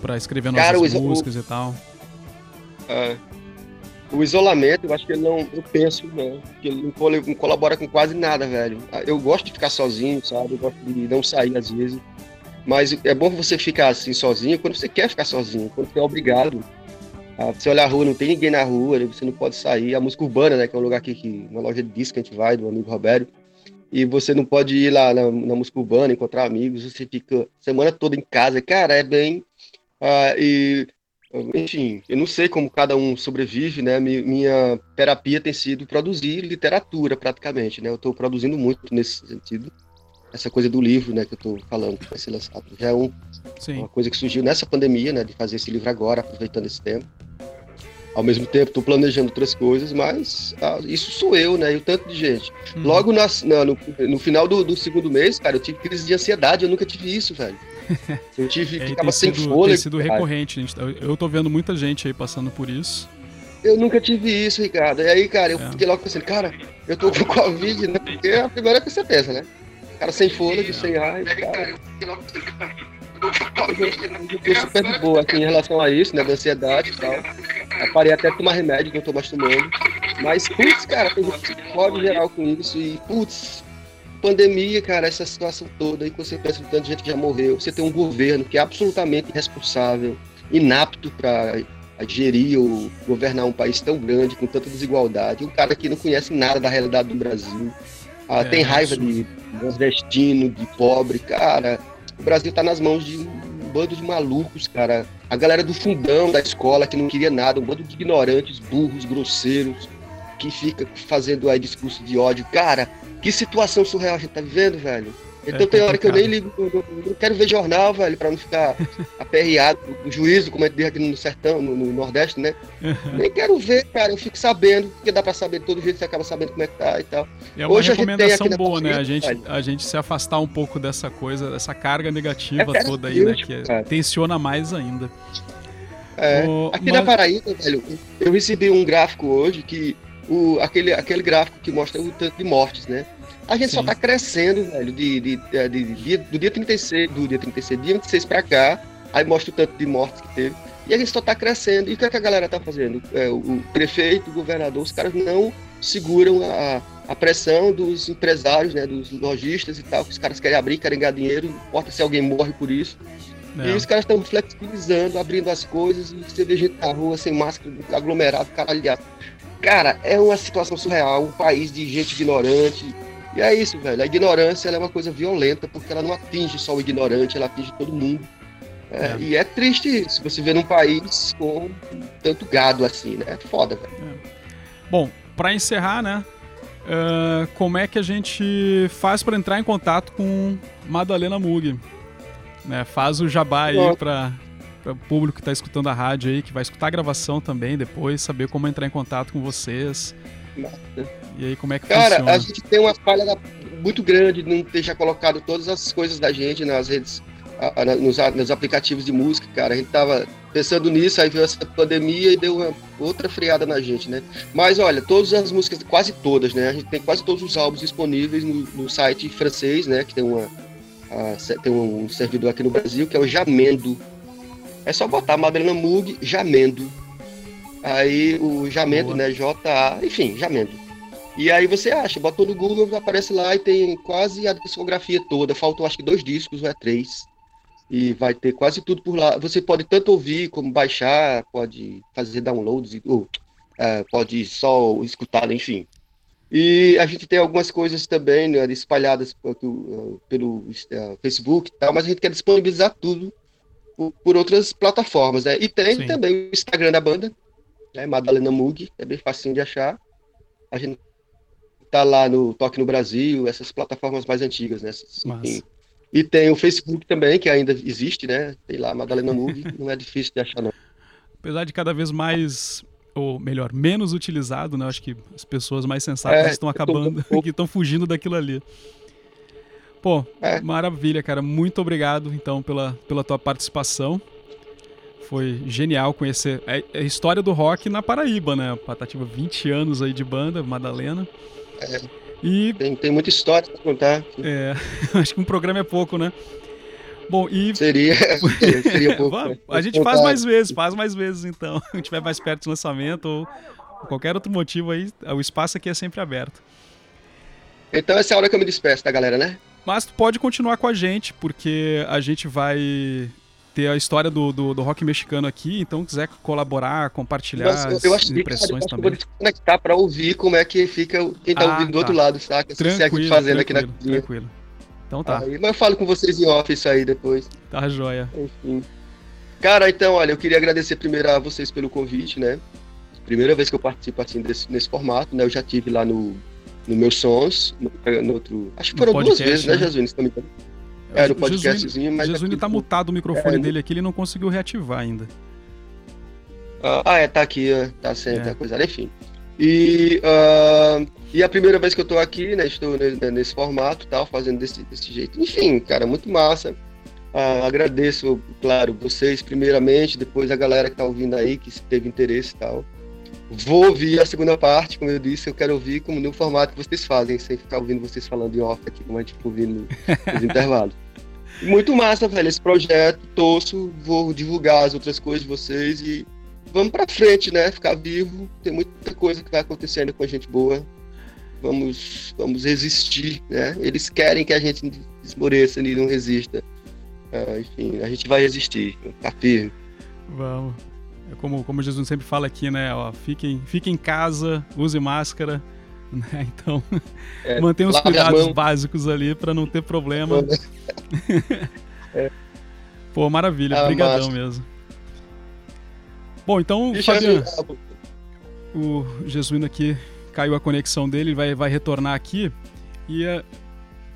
para escrever novas Cara, músicas o, e tal? É, o isolamento, eu acho que ele não. Eu penso, né? Que ele não colabora com quase nada, velho. Eu gosto de ficar sozinho, sabe? Eu gosto de não sair às vezes. Mas é bom você ficar assim sozinho quando você quer ficar sozinho, quando você é obrigado. Você olhar a rua, não tem ninguém na rua, você não pode sair. A música urbana, né? Que é um lugar aqui, que, uma loja de disco que a gente vai, do amigo Roberto. E você não pode ir lá na, na música urbana, encontrar amigos, você fica semana toda em casa. Cara, é bem. Uh, e enfim, eu não sei como cada um sobrevive, né? Minha terapia tem sido produzir literatura, praticamente, né? Eu estou produzindo muito nesse sentido. Essa coisa do livro, né, que eu estou falando, que vai ser lançado. Já é um, uma coisa que surgiu nessa pandemia, né, de fazer esse livro agora, aproveitando esse tempo. Ao mesmo tempo, estou planejando outras coisas, mas ah, isso sou eu, né? E o tanto de gente. Uhum. Logo nas, na, no, no, final do, do segundo mês, cara, eu tive crise de ansiedade, eu nunca tive isso, velho. Eu tive, é, ficava sem sido, fôlego. Tem sido recorrente, gente, eu tô vendo muita gente aí passando por isso. Eu nunca tive isso, Ricardo. E aí, cara, eu é. fiquei logo pensando, cara, eu tô com Covid, né? Porque é a primeira que você pensa, né? Cara sem fôlego, sem ar, cara. Eu tô super de boa aqui em relação a isso, né? Da ansiedade e tal. Eu parei até de tomar remédio que eu tô mais tomando. Mas, putz, cara, tem gente que pode geral com isso. E, putz, pandemia, cara, essa situação toda aí que você pensa de tanta gente que já morreu, você tem um governo que é absolutamente irresponsável, inapto para gerir ou governar um país tão grande, com tanta desigualdade, um cara que não conhece nada da realidade do Brasil, ah, é, tem raiva de nordestino, de pobre, cara, o Brasil tá nas mãos de um bando de malucos, cara, a galera do fundão da escola que não queria nada, um bando de ignorantes, burros, grosseiros, que fica fazendo aí discurso de ódio, cara, que situação surreal a gente tá vivendo, velho. Então é tem hora que eu nem ligo, eu não quero ver jornal, velho, pra não ficar aperreado do juízo, como é que diz aqui no sertão, no, no Nordeste, né? nem quero ver, cara, eu fico sabendo, porque dá pra saber todo jeito, você acaba sabendo como é que tá e tal. É uma Hoje recomendação boa, né? A gente, a gente se afastar um pouco dessa coisa, dessa carga negativa é toda aí, né? Que cara. tensiona mais ainda. É, o, aqui mas... na Paraíba, velho, eu recebi um gráfico hoje que o, aquele, aquele gráfico que mostra o tanto de mortes, né? A gente Sim. só tá crescendo, velho, de, de, de, de, de do dia 36, do dia 36, dia 26 pra cá, aí mostra o tanto de mortes que teve. E a gente só tá crescendo. E o que, é que a galera tá fazendo? É, o, o prefeito, o governador, os caras não seguram a, a pressão dos empresários, né, dos lojistas e tal, que os caras querem abrir, querem ganhar dinheiro, não importa se alguém morre por isso. É. E os caras estão flexibilizando, abrindo as coisas, e você vê gente na rua sem máscara, aglomerado, caralhado. Cara, é uma situação surreal, um país de gente ignorante. E é isso, velho. A ignorância é uma coisa violenta, porque ela não atinge só o ignorante, ela atinge todo mundo. É, é. E é triste isso, você vê num país com tanto gado assim, né? É foda, velho. É. Bom, para encerrar, né? Uh, como é que a gente faz para entrar em contato com Madalena Mug? Né, faz o jabá aí para o público que está escutando a rádio aí, que vai escutar a gravação também depois, saber como entrar em contato com vocês. E aí, como é que Cara, funciona? a gente tem uma falha muito grande de não ter já colocado todas as coisas da gente nas redes, nos, nos aplicativos de música, cara. A gente tava pensando nisso, aí veio essa pandemia e deu uma outra freada na gente, né? Mas olha, todas as músicas, quase todas, né? A gente tem quase todos os álbuns disponíveis no, no site francês, né? Que tem uma. A, tem um servidor aqui no Brasil que é o Jamendo é só botar Madalena Mug, Jamendo. Aí o Jamendo, Boa. né? J-A, enfim, Jamendo. E aí você acha, botou no Google, aparece lá e tem quase a discografia toda. Faltam acho que dois discos, ou é três. E vai ter quase tudo por lá. Você pode tanto ouvir como baixar, pode fazer downloads, ou é, pode só escutar, enfim. E a gente tem algumas coisas também né, espalhadas pelo, pelo uh, Facebook e tal, mas a gente quer disponibilizar tudo por, por outras plataformas, né? E tem Sim. também o Instagram da banda, né? Madalena Mug, é bem facinho de achar. A gente tá lá no Toque no Brasil, essas plataformas mais antigas, né? E tem o Facebook também, que ainda existe, né? Tem lá, Madalena Mug, não é difícil de achar, não. Apesar de cada vez mais ou melhor, menos utilizado, né? Acho que as pessoas mais sensatas é, estão acabando, tô... que estão fugindo daquilo ali. Pô, é. maravilha, cara. Muito obrigado, então, pela, pela tua participação. Foi genial conhecer a, a história do rock na Paraíba, né? Patativa, 20 anos aí de banda, Madalena. É. E... Tem, tem muita história pra contar. É, acho que um programa é pouco, né? Bom, e. Seria, seria pouco. Né? a gente faz mais vezes, faz mais vezes então. A gente vai mais perto do lançamento ou qualquer outro motivo aí, o espaço aqui é sempre aberto. Então essa é a hora que eu me despeço da galera, né? Mas tu pode continuar com a gente, porque a gente vai ter a história do, do, do rock mexicano aqui, então quiser colaborar, compartilhar Mas, eu, eu acho impressões que, cara, também. Eu vou desconectar para ouvir como é que fica quem tá ah, ouvindo do outro tá. lado, saca? Tranquilo, Se é fazendo aqui na Tranquilo. Então tá. Aí, mas eu falo com vocês em off isso aí depois. Tá joia. Enfim. Cara, então, olha, eu queria agradecer primeiro a vocês pelo convite, né? Primeira vez que eu participo assim desse, nesse formato, né? Eu já tive lá no, no meus sons, no, no outro. Acho que foram podcast, duas vezes, né, né Jesuíno? É, no podcastzinho, mas. Jesus ainda tá mutado o microfone é, dele aqui, ele não conseguiu reativar ainda. Ah, é, tá aqui, tá sempre, é. tá coisa. Enfim. E, uh, e a primeira vez que eu tô aqui, né? Estou nesse formato tal, fazendo desse, desse jeito. Enfim, cara, muito massa. Uh, agradeço, claro, vocês primeiramente, depois a galera que tá ouvindo aí, que teve interesse e tal. Vou ouvir a segunda parte, como eu disse, eu quero ouvir como no formato que vocês fazem, sem ficar ouvindo vocês falando em off aqui, como a gente fica ouvindo nos intervalos. Muito massa, velho, esse projeto, torço, vou divulgar as outras coisas de vocês e vamos para frente, né? Ficar vivo. Tem muita coisa que vai acontecendo com a gente boa. Vamos, vamos resistir, né? Eles querem que a gente esmoreça e não resista. Ah, enfim, a gente vai resistir, tá firme. Vamos. É como, como Jesus sempre fala aqui, né? Ó, fiquem, fiquem em casa, use máscara. Né? Então, é, mantenha os cuidados básicos ali para não ter problema. é. Pô, maravilha, obrigadão mesmo. Bom, então, Fabiano, o Jesuíno aqui caiu a conexão dele, vai, vai retornar aqui e a,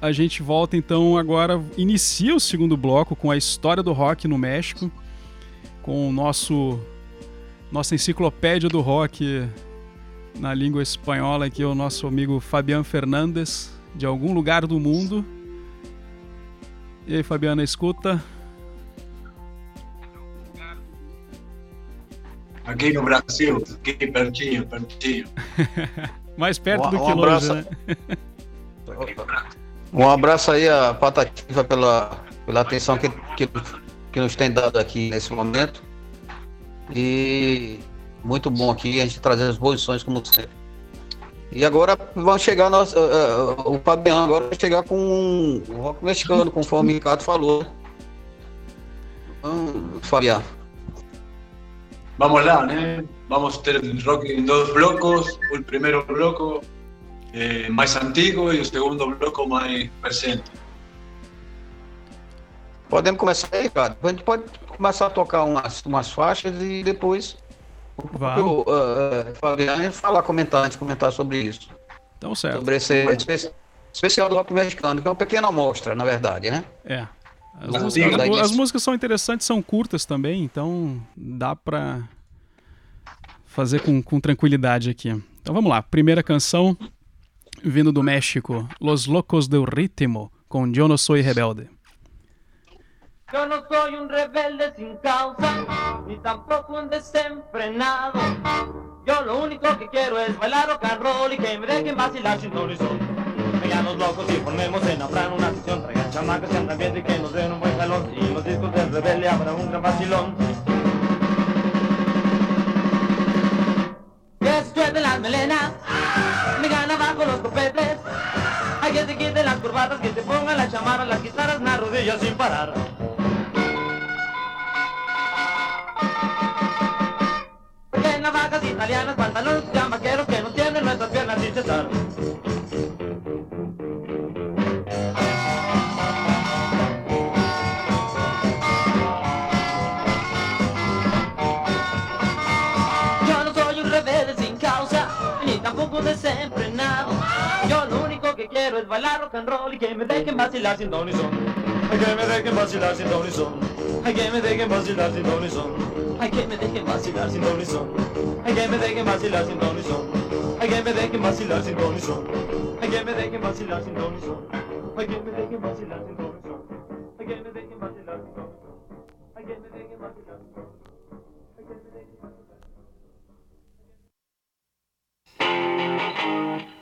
a gente volta então agora, inicia o segundo bloco com a história do rock no México, com o nosso nossa enciclopédia do rock na língua espanhola aqui, o nosso amigo Fabiano Fernandes, de algum lugar do mundo. E aí, Fabiana, escuta? Aqui no Brasil, aqui pertinho, pertinho. Mais perto um, do que um longe, né? Um abraço aí a Patativa pela, pela atenção que, que, que nos tem dado aqui nesse momento. E muito bom aqui a gente trazer as posições como sempre. E agora vamos chegar nosso, uh, uh, o Fabiano agora vai chegar com um rock mexicano, conforme o Ricardo falou. Fabiano. vamos lá, ¿no? Vamos el rock en dos blocos, el primer bloco eh, más antiguo y el segundo bloco más presente. Podemos começar aí, cara. A gente pode começar a tocar umas, umas faixas e depois o uh, Fabiano falar, comentar, antes comentar sobre isso. Então, certo. Sobre esse espe especial do rock mexicano, que é uma pequena amostra, na verdade, né? É. As, músicas, as músicas são interessantes, são curtas também, então dá pra fazer com, com tranquilidade aqui. Então vamos lá, primeira canção vindo do México, Los Locos del Ritmo, com Yo No Soy Rebelde. Yo no soy un rebelde sin causa, ni tampoco un desenfrenado. Yo lo único que quiero es bailar rock and roll y que me dejen vacilar sin horizonte. Vengan los locos y formemos en Afran una sesión. Traigan chamacas que andan bien y que nos den un buen jalón. Y los discos del rebelde habrá un gran vacilón. Que se suelten las melenas, me gana bajo los copetes. Hay que se quiten las curvatas, que se pongan las chamarras, las guitarras, las rodillas sin parar. Vacas italianas, pantalón, chamaqueros que no tienen nuestras piernas sin cesar. Yo no soy un rebelde sin causa, ni tampoco de decente Yo lo único que quiero es bailar rock and roll y que me dejen vacilar sin don y son. Ay, que me dejen vacilar sin don y son. Ay, que me dejen vacilar sin don y son. Ay, que me dejen vacilar sin don y son. Ay, que me dejen vacilar sin don y son. Ay, que me dejen vacilar sin don y son. Ay, que me dejen vacilar sin don y son. Ay, que me dejen vacilar sin don y son. Ay, que me dejen vacilar sin don y son. Ay, que me dejen vacilar sin don y son. Ay, que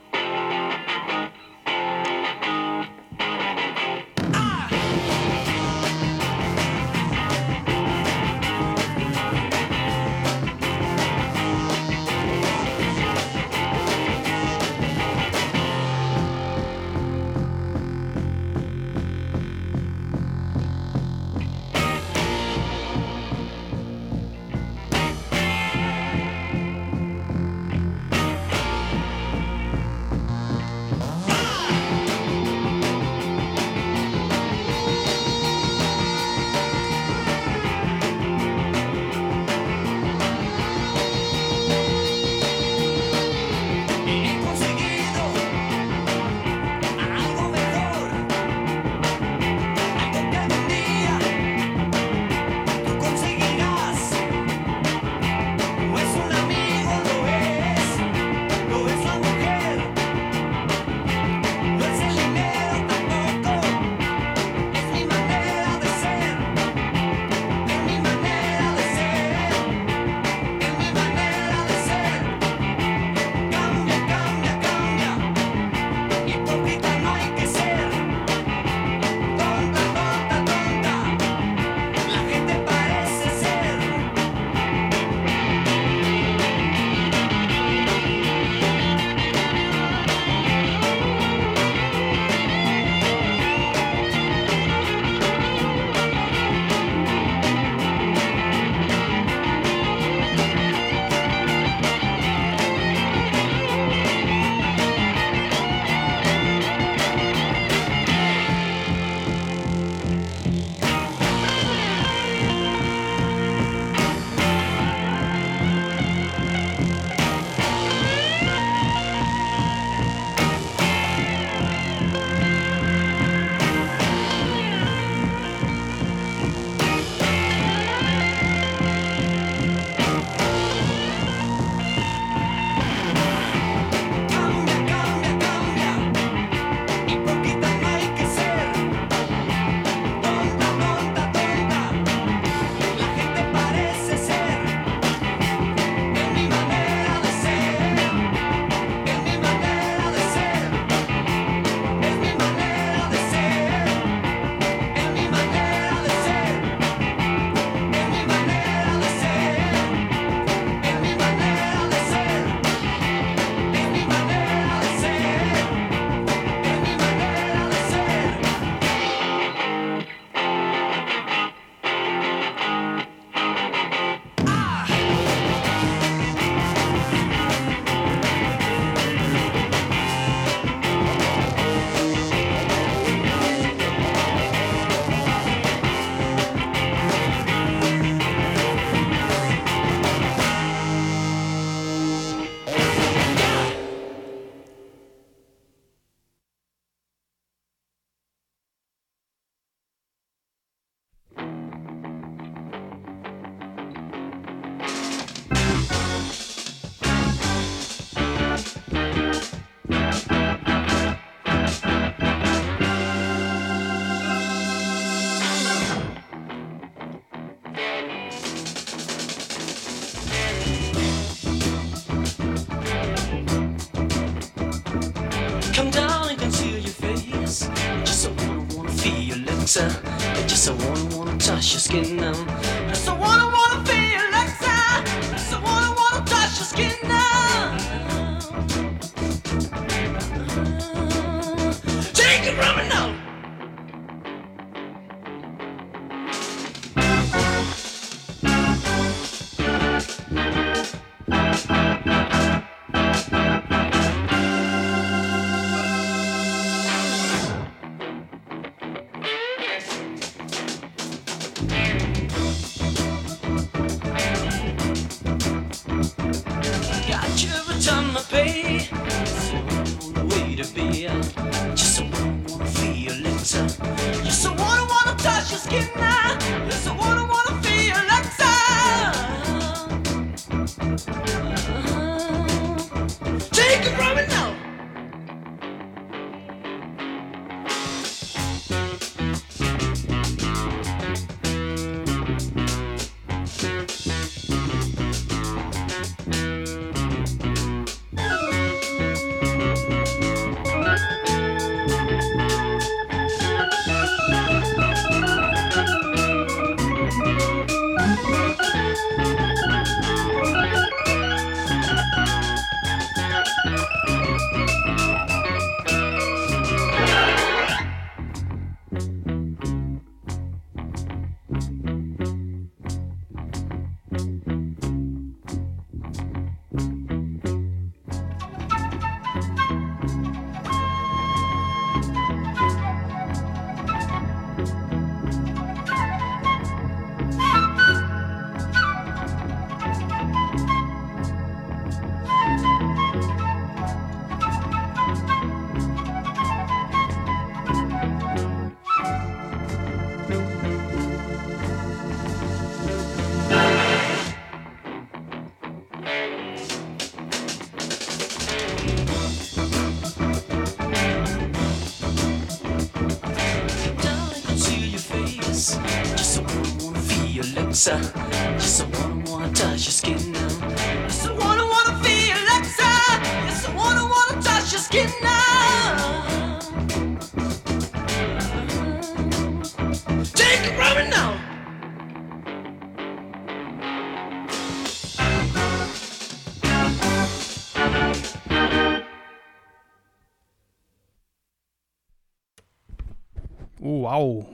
Uau!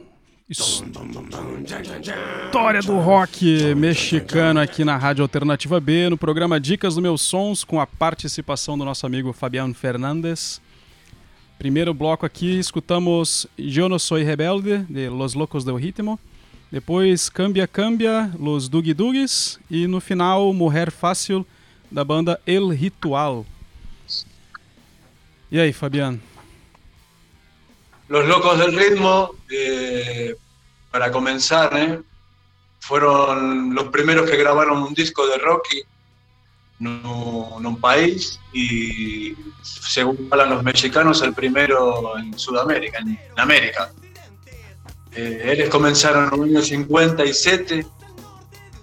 História do rock mexicano aqui na Rádio Alternativa B, no programa Dicas do Meus Sons, com a participação do nosso amigo Fabiano Fernandes. Primeiro bloco aqui, escutamos Eu No Soy Rebelde, de Los Locos del Ritmo. Depois Cambia Cambia, Los Dugi Dugis. E no final, Mulher Fácil, da banda El Ritual. E aí, Fabiano? Los Locos del Ritmo, eh, para comenzar, ¿eh? fueron los primeros que grabaron un disco de Rocky en un país y, según hablan los mexicanos, el primero en Sudamérica, en, América. Eh, ellos comenzaron en el año 57,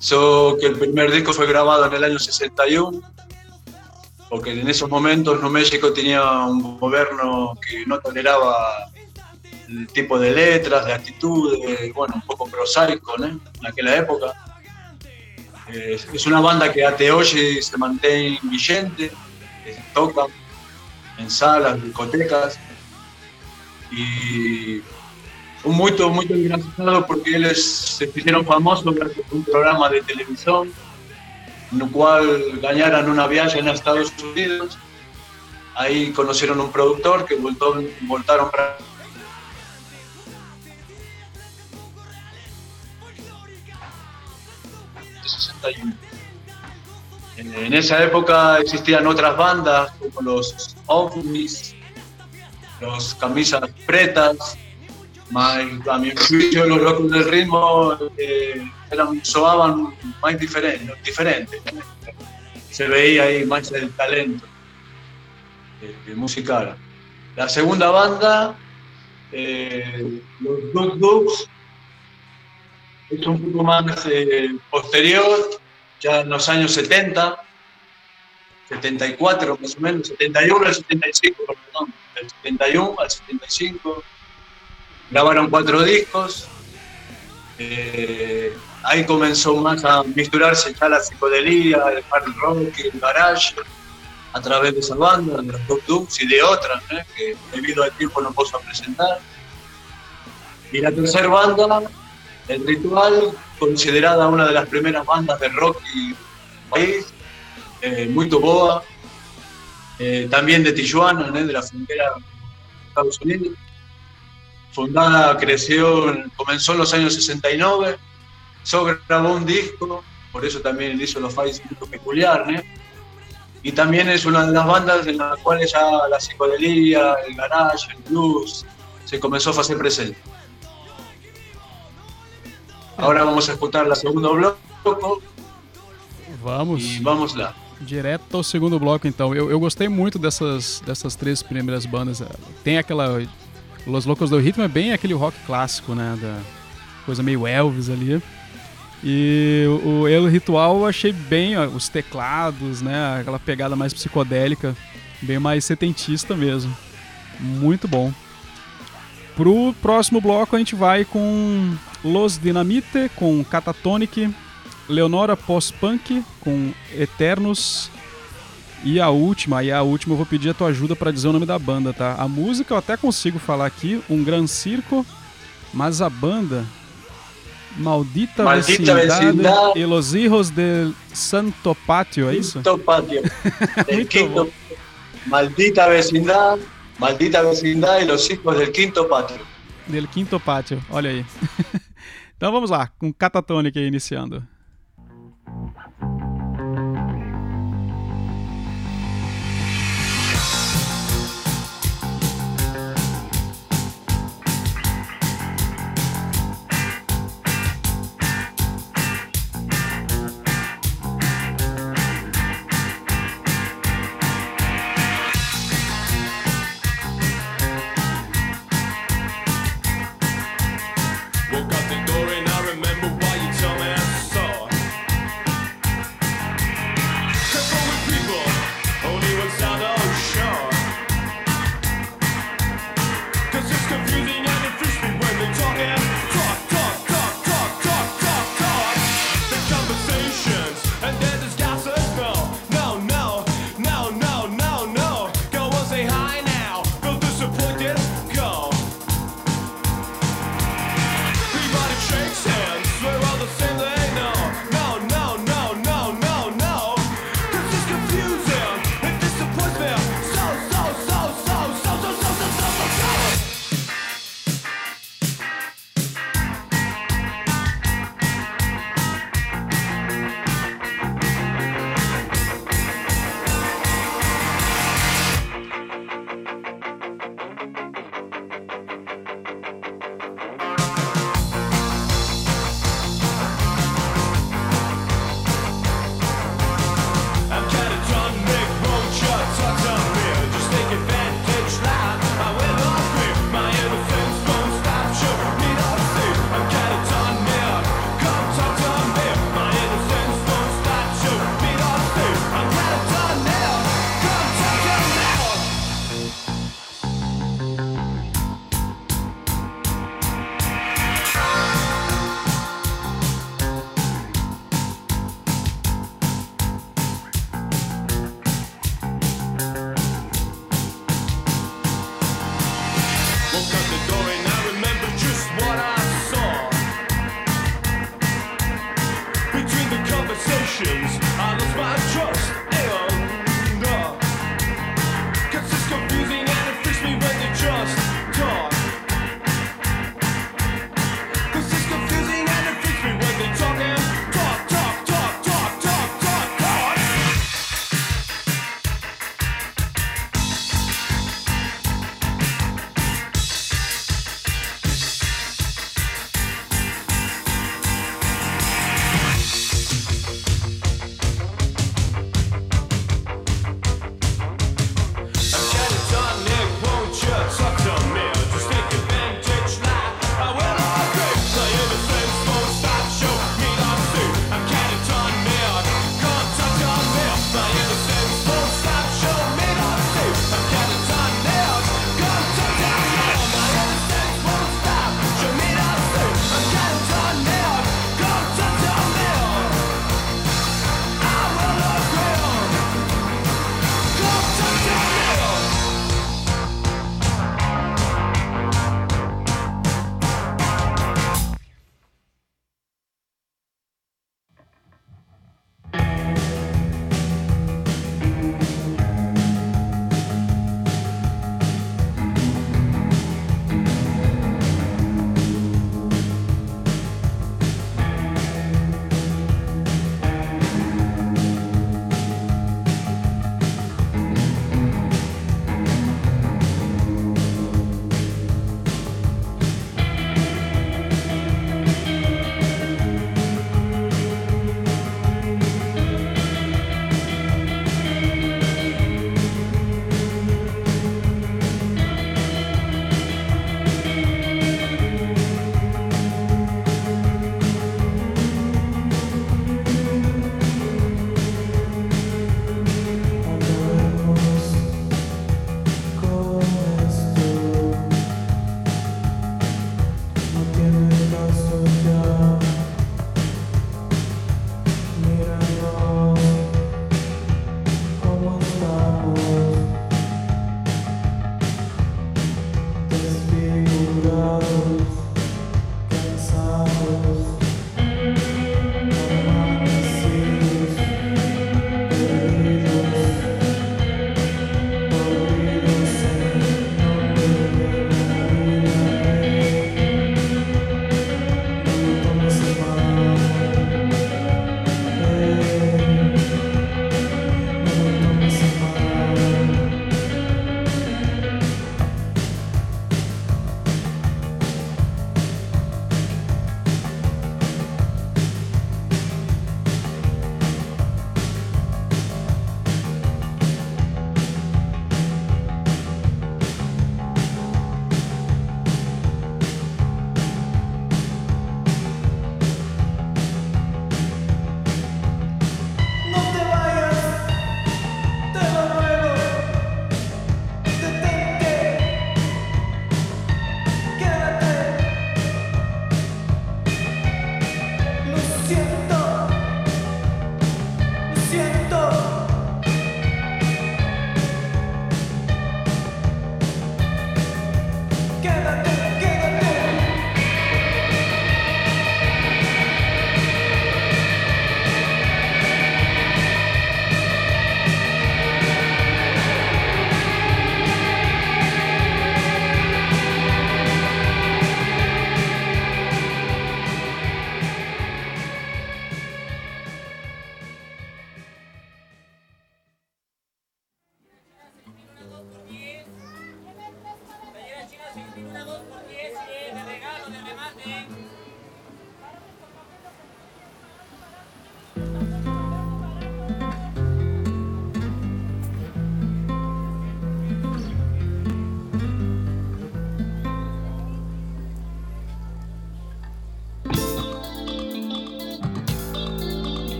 so que el primer disco fue grabado en el año 61, porque en esos momentos Nuevo México tenía un gobierno que no toleraba el tipo de letras, de actitudes, bueno, un poco prosaico ¿no? en aquella época. Eh, es una banda que até hoy se mantiene vigente, eh, en salas, discotecas y un muy, muy engraçado porque ellos se hicieron famosos gracias a un programa de televisión en el cual ganaron una viaje en Estados Unidos. Ahí conocieron un productor que voltó, voltaron para 61. En, esa época existían otras bandas como los ovnis, los camisas pretas, mas, a mi juicio los locos del ritmo eh, eran, soaban más diferentes, diferentes. Se veía ahí más el talento eh, musical. La segunda banda, eh, los Duk Duks, es un poco más eh, posterior, ya en los años 70, 74 más o menos, 71 al 75, perdón, del 71 al 75. Grabaron cuatro discos. eh, ahí comenzó más a mezclarse ya la psicodelia, el hard rock, el garage, a través de esa banda, de los Duk Duks y de otras, ¿eh? que debido al tiempo no puedo presentar. Y la tercera banda, El Ritual, considerada una de las primeras bandas de rock y país, eh, muy boa, eh, también de Tijuana, de la frontera de Estados Unidos. Fundada, creció, en- comenzó en los años 69, solo grabó un disco, por eso también hizo los muy peculiar, y también es una de las bandas en las cuales ya la psicodelia, el garage, el blues se comenzó a hacer presente. Ahora vamos a escuchar la segundo bloco Vamos. y vamos lá. Direto ao segundo bloco, então. Eu, eu gostei muito dessas, dessas três primeiras bandas. Tem aquela. Los Locos do Ritmo é bem aquele rock clássico, né? Da coisa meio Elvis ali. E o, o El Ritual eu achei bem ó, os teclados, né? Aquela pegada mais psicodélica, bem mais setentista mesmo. Muito bom. Pro próximo bloco a gente vai com Los Dinamite, com Catatonic, Leonora Post-Punk com Eternos. E a última, e a última eu vou pedir a tua ajuda para dizer o nome da banda, tá? A música eu até consigo falar aqui, Um Gran Circo, mas a banda Maldita, Maldita Vecindade Vecindade. e Los Hijos del Santo Patio, é isso? Quinto patio. Quinto, maldita vecindad, maldita vecindad y los hijos del quinto patio. Del Quinto Pátio, olha aí. então vamos lá, com Catatonic aí iniciando.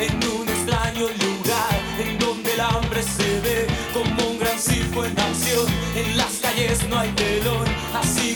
En un extraño lugar en donde el hambre se ve como un gran circo en acción. En las calles no hay telón, así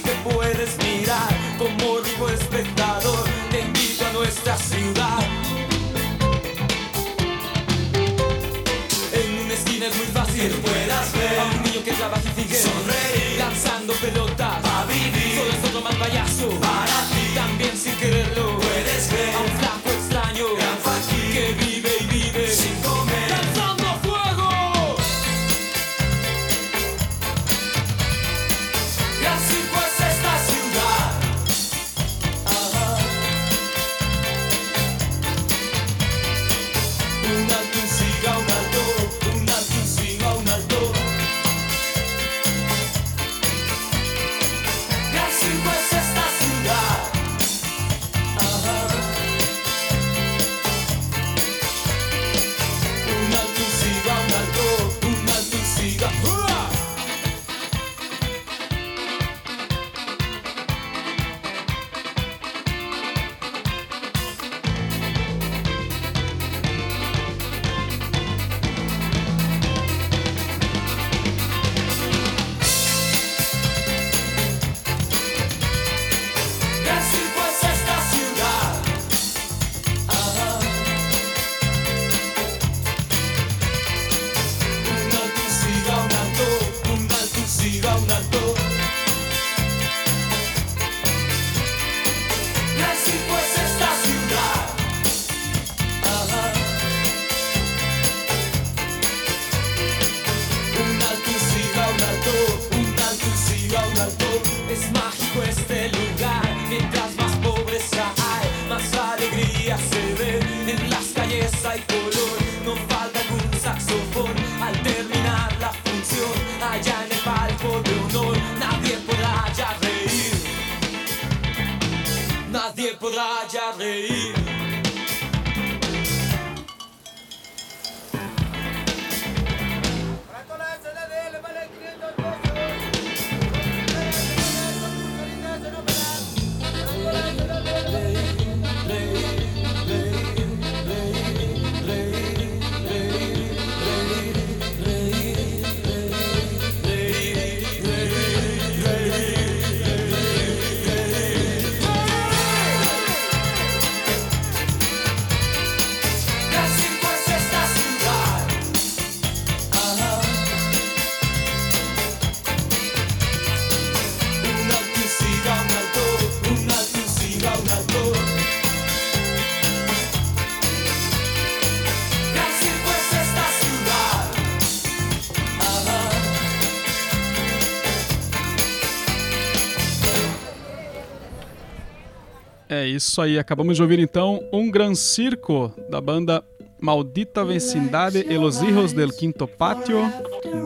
isso aí, acabamos de ouvir então Um Gran Circo, da banda Maldita Vecindade e los Hijos del Quinto Patio,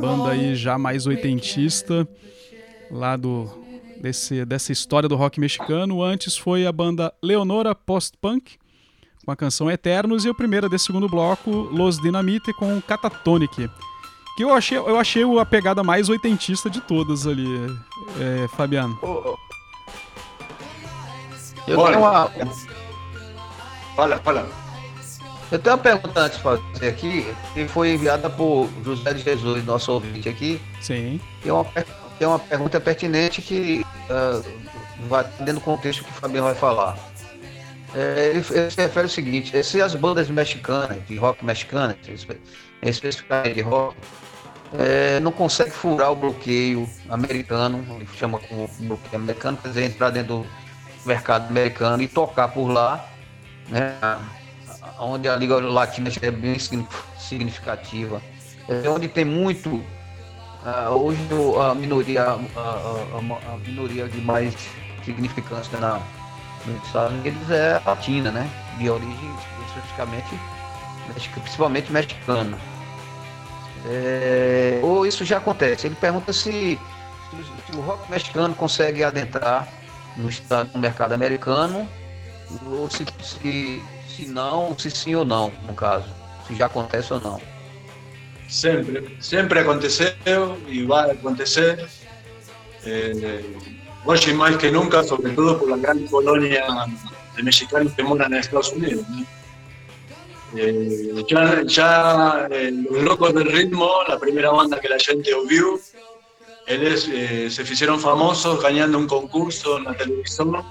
banda aí já mais oitentista, lá do, desse, dessa história do rock mexicano. Antes foi a banda Leonora Post-Punk, com a canção Eternos, e a primeira desse segundo bloco, Los Dinamite, com Catatonic. Que eu achei, eu achei a pegada mais oitentista de todas ali, é, Fabiano. Eu Olha. tenho, uma, Fala, fala. eu tenho uma pergunta antes de fazer aqui, que foi enviada por José de Jesus, nosso ouvinte aqui. Sim. que é uma, é uma pergunta pertinente que ah, vai dentro do contexto que o Fabiano vai falar. É, ele, ele se refere ao seguinte, se as bandas mexicanas, de rock mexicana, espe- especificamente de rock, é, não consegue furar o bloqueio americano, ele chama como bloqueio americano, quer dizer, entrar dentro do mercado americano e tocar por lá, né, onde a Liga Latina é bem signi- significativa, é onde tem muito ah, hoje a minoria, a, a- a- minoria de mais significância na, nos Estados Unidos é latina, né? De origem especificamente, principalmente mexicana. É, ou isso já acontece. Ele pergunta se, se o rock mexicano consegue adentrar no, mercado americano, ou se, se, se não, se sim ou não, no caso. Se já acontece ou não. Siempre, siempre aconteceu y va a acontecer. Eh, hoy más que nunca, sobre todo por la gran colonia de mexicanos que moran en Estados Unidos. ¿no? Eh, ya eh, Los Locos del Ritmo, la primera banda que la gente ouviu, eles eh, se hicieron famosos ganando un concurso en la televisión,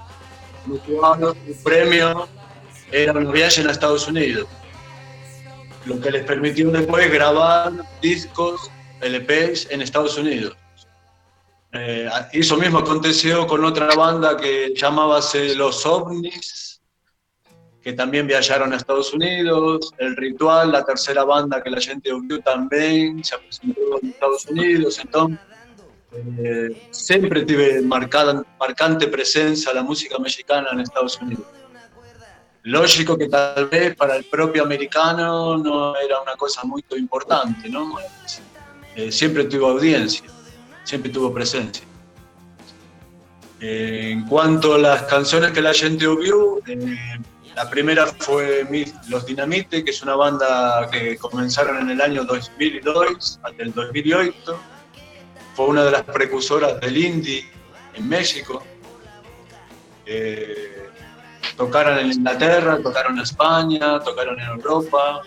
el premio era un viaje a Estados Unidos, lo que les permitió después grabar discos, LPs en Estados Unidos. Eh, eso mismo aconteció con otra banda que llamábase Los OVNIs, que también viajaron a Estados Unidos. El Ritual, la tercera banda que la gente ouviu también, se presentó en Estados Unidos. Entonces, eh, siempre tuve marcada, marcante presencia la música mexicana en Estados Unidos. Lógico que tal vez para el propio americano no era una cosa muy importante, ¿no? Eh, siempre tuvo audiencia, siempre tuvo presencia. Eh, en cuanto a las canciones que la gente ouviu, eh, la primera fue Los Dinamite, que es una banda que comenzaron en el año 2002 hasta el 2008. Fue una de las precursoras del indie en México. Eh, tocaron en Inglaterra, tocaron en España, tocaron en Europa.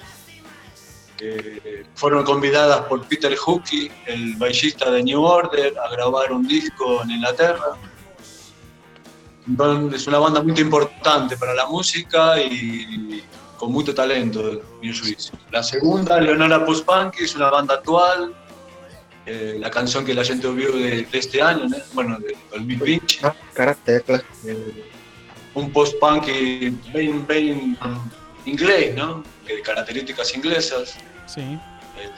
Eh, fueron convidadas por Peter Hookey, el baillista de New Order, a grabar un disco en Inglaterra. Entonces, es una banda muy importante para la música y con mucho talento, mi juicio. La segunda, Leonora Post-Punk, es una banda actual. Eh, la canción que la gente ouviu de, de este año, ¿no? bueno, de 2020. Ah, cara tecla. Eh, un post-punk bien, bien inglés, ¿no? De características inglesas. Sí. Eh,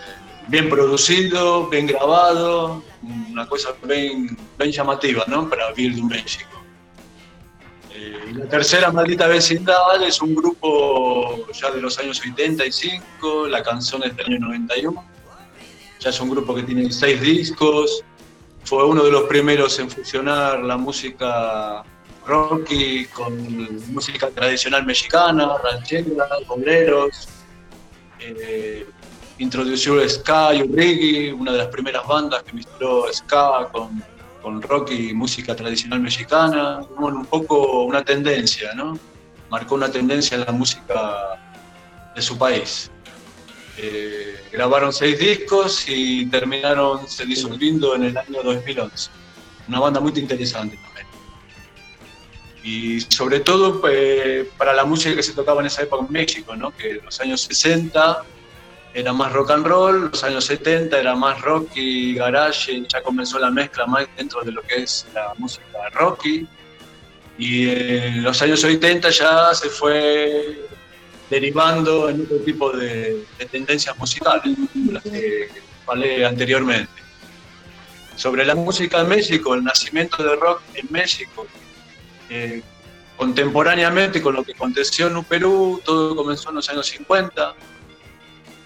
bien producido, bien grabado, una cosa bien, bien llamativa, ¿no? Para vivir de México. Eh, la tercera, Maldita Vecindad, es un grupo ya de los años 85, la canción es del año 91. Ya es un grupo que tiene seis discos. Fue uno de los primeros en fusionar la música rocky con música tradicional mexicana, ranchera, boleros. Eh, introdució ska y el una de las primeras bandas que mezcló ska con, con rock y música tradicional mexicana. Bueno, un poco una tendencia, ¿no? Marcó una tendencia en la música de su país. Eh, grabaron seis discos y terminaron se disolviendo en el año 2011. Una banda muy interesante también. Y sobre todo eh, para la música que se tocaba en esa época en México, ¿no? que en los años 60 era más rock and roll, los años 70 era más rock y garage, y ya comenzó la mezcla más dentro de lo que es la música rocky. Y en los años 80 ya se fue derivando en otro tipo de, de tendencias musicales, las que hablé anteriormente. Sobre la música en México, el nacimiento del rock en México, eh, contemporáneamente con lo que aconteció en Perú, todo comenzó en los años 50,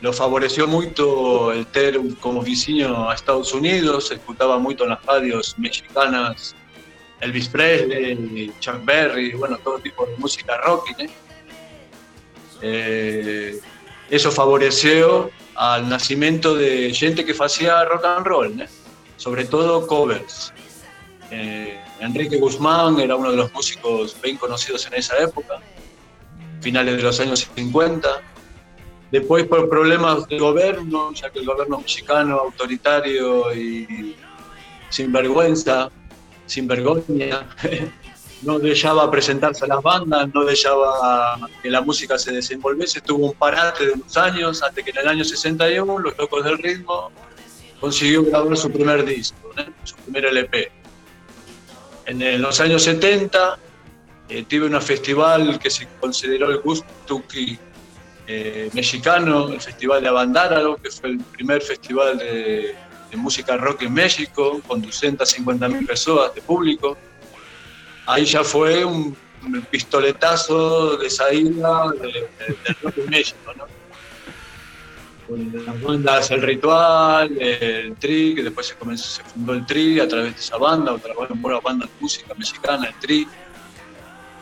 lo favoreció mucho el ter como vizinho a Estados Unidos, se escuchaba mucho en las radios mexicanas Elvis Presley, Chuck Berry, bueno, todo tipo de música rock. ¿eh? Eh, eso favoreció al nacimiento de gente que hacía rock and roll, ¿eh? sobre todo covers. Eh, Enrique Guzmán era uno de los músicos bien conocidos en esa época, finales de los años 50. Después por problemas de gobierno, ya que el gobierno mexicano autoritario y sin vergüenza, sin vergüenza, no dejaba presentarse a las bandas, no dejaba que la música se desenvolviese, tuvo un parate de unos años, hasta que en el año 61 Los Locos del Ritmo consiguió grabar su primer disco, su primer LP. En los años 70 eh, tuve un festival que se consideró el Gustuki eh, mexicano, el Festival de Abandáralo, que fue el primer festival de, de música rock en México, con 250.000 personas de público. Ahí ya fue un, pistoletazo de salida de- de- del rock en México, ¿no? Las bandas El Ritual, el Tri, que después se, comenzó, se fundó el Tri a través de esa banda, otra buena banda de música mexicana, el Tri,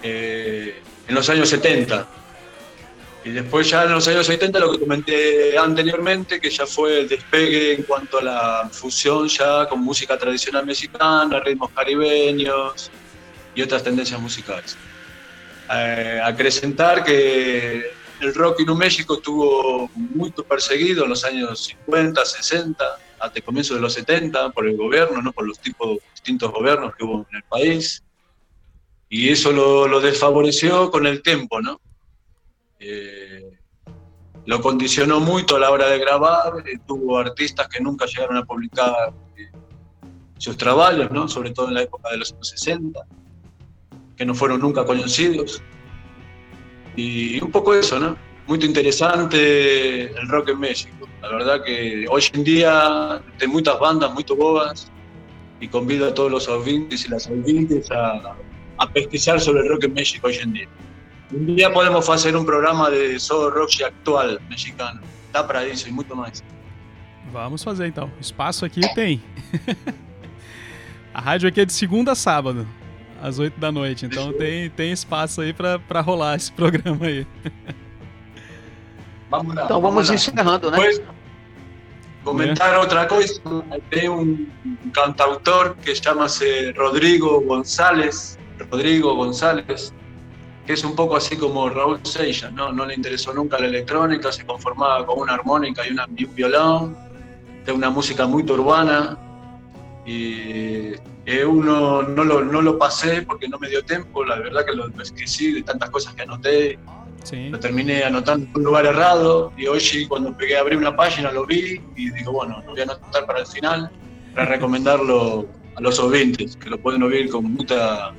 eh, en los años 70. Y después ya en los años 70 lo que comenté anteriormente, que ya fue el despegue en cuanto a la fusión ya con música tradicional mexicana, ritmos caribeños y otras tendencias musicales. Eh, acrecentar que el rock en México estuvo muy perseguido en los años 50, 60, hasta el comienzo de los 70 por el gobierno, ¿no? por los tipos, distintos gobiernos que hubo en el país. Y eso lo, lo desfavoreció con el tiempo, ¿no? Eh, lo condicionó mucho a la hora de grabar, eh, tuvo artistas que nunca llegaron a publicar eh, sus trabajos, ¿no? sobre todo en la época de los años 60, que no fueron nunca conocidos. Y un poco eso, ¿no? Muy interesante el rock en México. La verdad que hoy en día hay muchas bandas muy boas y convido a todos los oyentes y las oyentes a, a pesquisar sobre el rock en México hoy en día. Un día podemos hacer um programa de solo rock actual mexicano. Dá para isso e muito mais. Vamos fazer então. Espaço aqui tem. a rádio aqui é de segunda a sábado, às 8 da noite. Então tem, tem espaço aí para rolar esse programa aí. Vamos lá, então vamos, vamos encerrando, né? Pois, comentar é. outra coisa. Tem um cantautor que chama-se Rodrigo González. Rodrigo González que es un poco así como Raúl Seixas, ¿no? no le interesó nunca la electrónica, se conformaba con una armónica y, una, un violón, de una música muy urbana. Y eh, uno no lo, no lo pasé porque no me dio tiempo, la verdad que lo escribí de tantas cosas que anoté. Lo terminé anotando en un lugar errado y hoy cuando pegué a abrir una página lo vi y digo, bueno, lo voy a anotar para el final, para recomendarlo a los oyentes, que lo pueden oír con mucha,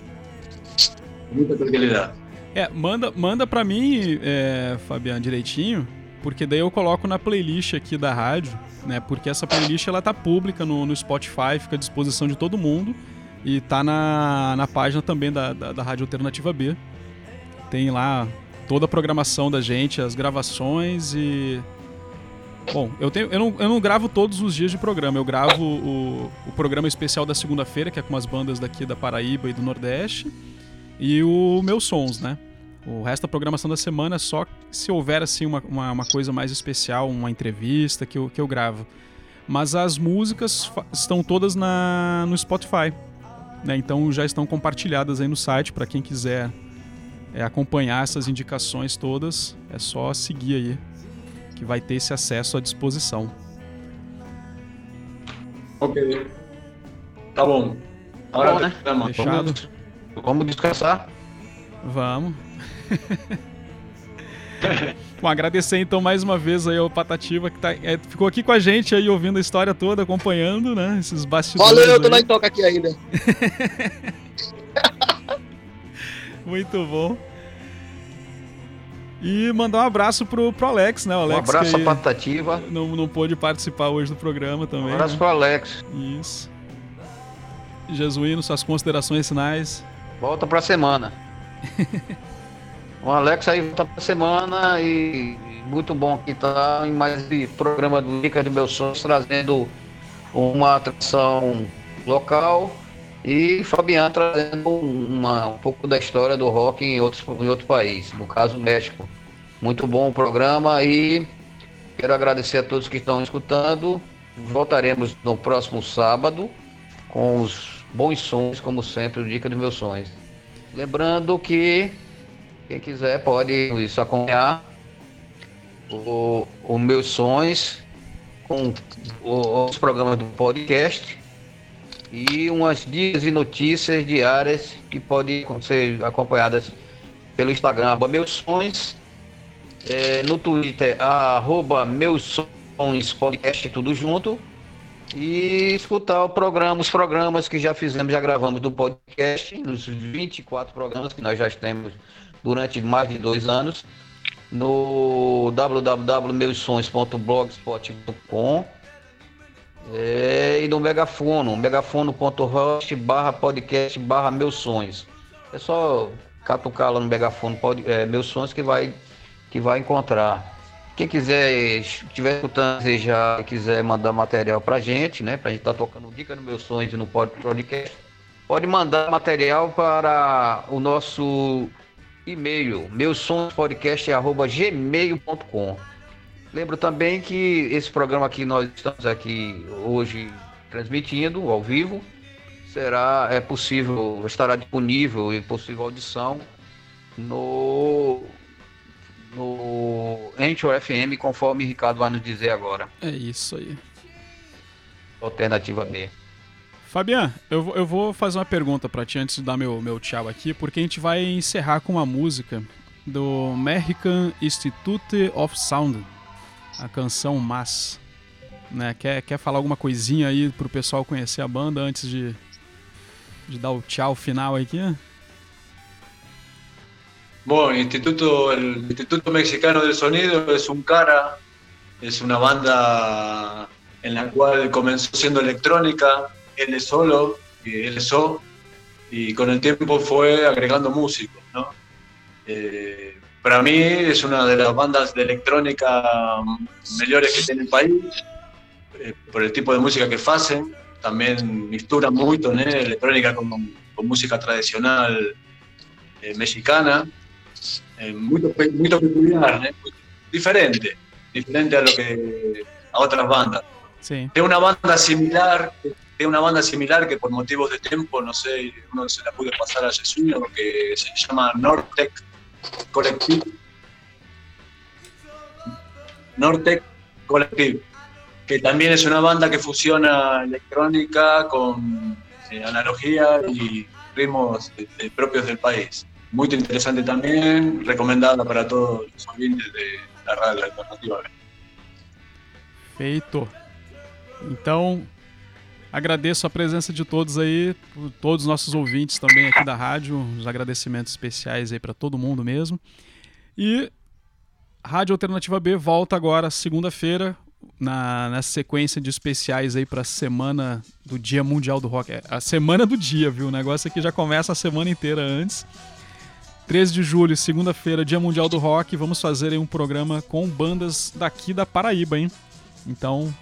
mucha tranquilidad. É, manda, manda pra mim, é, Fabiano, direitinho, porque daí eu coloco na playlist aqui da rádio, né? Porque essa playlist ela tá pública no, no Spotify, fica à disposição de todo mundo e tá na, na página também da, da, da Rádio Alternativa B. Tem lá toda a programação da gente, as gravações e. Bom, eu, tenho, eu, não, eu não gravo todos os dias de programa, eu gravo o, o programa especial da segunda-feira, que é com as bandas daqui da Paraíba e do Nordeste, e o Meus Sons, né? O resto da programação da semana é só se houver assim uma, uma, uma, coisa mais especial, uma entrevista que eu, que eu gravo. Mas as músicas estão todas na, no Spotify. Né? Então já estão compartilhadas aí no site para quem quiser é, acompanhar essas indicações todas. É só seguir aí que vai ter esse acesso à disposição. Ok. Tá bom. Agora bom, né? Fechado. Vamos descansar? Vamos. Bom, agradecer então mais uma vez aí ao Patativa que tá, é, ficou aqui com a gente aí ouvindo a história toda, acompanhando, né? Esses bastidores. Valeu, eu tô lá em toca aqui ainda. Muito bom. E mandar um abraço pro, pro Alex, né? O Alex um abraço à Patativa. Não, não pôde participar hoje do programa também. Um abraço né? pro Alex. Isso. Jesuíno, suas considerações finais. Volta pra semana. O Alex aí volta pra semana e muito bom que tá em mais um programa do Dicas de Meus Sonhos, trazendo uma atração local e Fabiano trazendo uma, um pouco da história do rock em, outros, em outro país, no caso México. Muito bom o programa e quero agradecer a todos que estão escutando. Voltaremos no próximo sábado com os bons sons, como sempre, o Dica dos Meus Sonhos. Lembrando que quem quiser pode isso acompanhar o, meus sonhos com os programas do podcast e umas dicas e notícias diárias que podem ser acompanhadas pelo Instagram, arroba meus sonhos, é, no Twitter, arroba meus sonhos podcast, tudo junto, e escutar o programa, os programas que já fizemos, já gravamos do podcast, os 24 programas que nós já temos durante mais de dois anos no www.meussons.blogspot.com é, e no megafono, megafono.host barra podcast barra meus sonhos. É só catucar lá no megafono pode, é, meus sonhos que vai, que vai encontrar. Quem quiser, estiver escutando, desejar, quiser mandar material pra gente, né? Pra gente estar tá tocando dica no meus sonhos e no podcast, pode mandar material para o nosso e-mail, meusonspodcast.gmail.com. Lembro também que esse programa que nós estamos aqui hoje transmitindo ao vivo será é possível, estará disponível e possível audição no no Anchor FM, conforme o Ricardo vai nos dizer agora. É isso aí. Alternativa B. Fabian, eu, eu vou fazer uma pergunta pra ti antes de dar meu, meu tchau aqui, porque a gente vai encerrar com uma música do American Institute of Sound, a canção Mas. Né? Quer, quer falar alguma coisinha aí pro pessoal conhecer a banda antes de, de dar o tchau final aqui? El Instituto, el Instituto Mexicano del Sonido es un cara, es una banda en la cual comenzó siendo electrónica, él es solo, él es so, y con el tiempo fue agregando músicos, ¿no? Eh, para mí es una de las bandas de electrónica mejores que tiene el país, eh, por el tipo de música que hacen, también misturan mucho ¿no? electrónica con, con música tradicional eh, mexicana, eh, muy, muy peculiar. Muy diferente, diferente a lo que a otras bandas. Sim. De una banda similar, de una banda similar que por motivos de tiempo, no sé, no se la pude pasar a Jesuino, que se llama Nortec Collective. Nortec Collective, que también es una banda que fusiona electrónica con eh, analogía y ritmos de propios del país. Muy interesante también, recomendada para todos los oyentes de la radio alternativa. Feito. Então, agradeço a presença de todos aí, todos os nossos ouvintes também aqui da rádio, os agradecimentos especiais aí para todo mundo mesmo. E Rádio Alternativa B volta agora segunda-feira na, na sequência de especiais aí para a semana do Dia Mundial do Rock. É a semana do dia, viu? O negócio aqui já começa a semana inteira antes. 13 de julho, segunda-feira, Dia Mundial do Rock. Vamos fazer aí um programa com bandas daqui da Paraíba, hein? Então,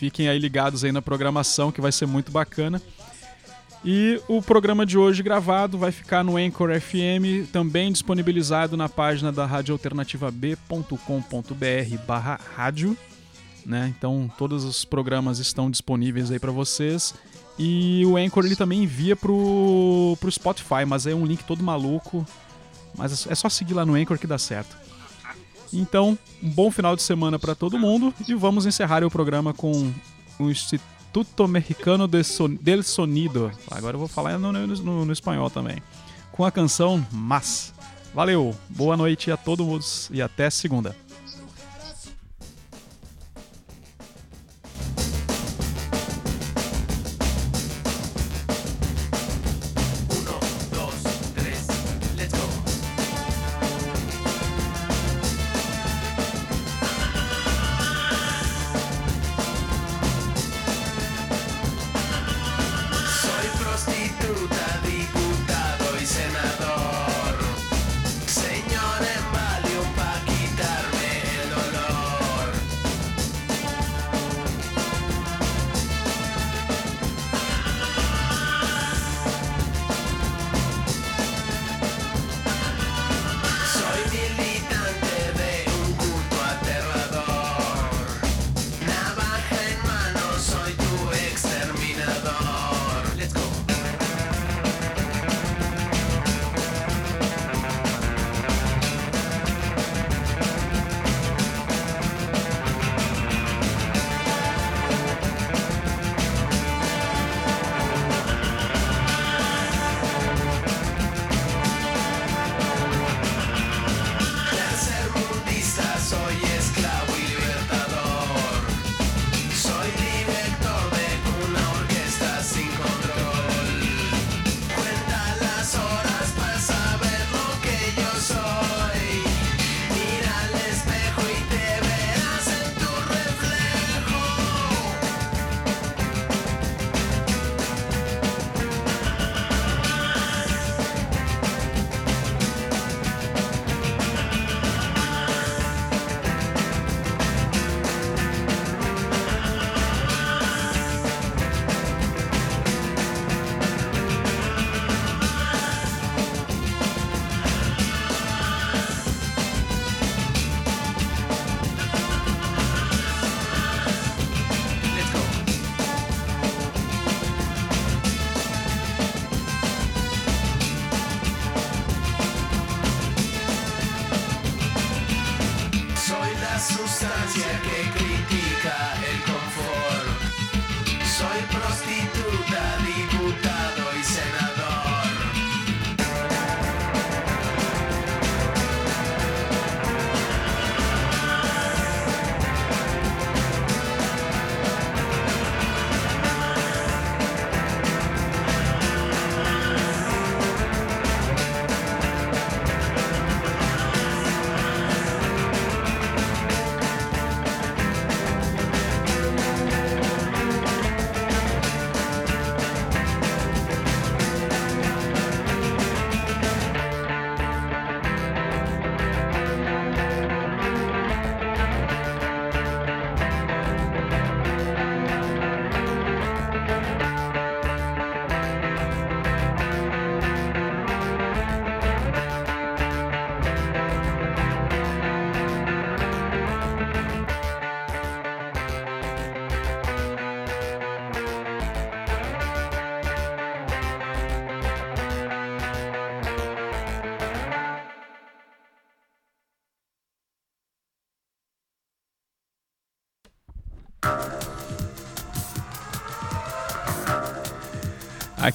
fiquem aí ligados aí na programação que vai ser muito bacana. E o programa de hoje gravado vai ficar no Anchor FM, também disponibilizado na página da radioalternativab.com.br barra rádio. Né? Então todos os programas estão disponíveis aí para vocês. E o Anchor ele também envia pro, pro Spotify, mas é um link todo maluco. Mas é só seguir lá no Anchor que dá certo. Então, um bom final de semana para todo mundo e vamos encerrar o programa com o Instituto Mexicano de Son- del Sonido. Agora eu vou falar no- no- no espanhol também. Com a canção Mas. Valeu, boa noite a todos e até segunda.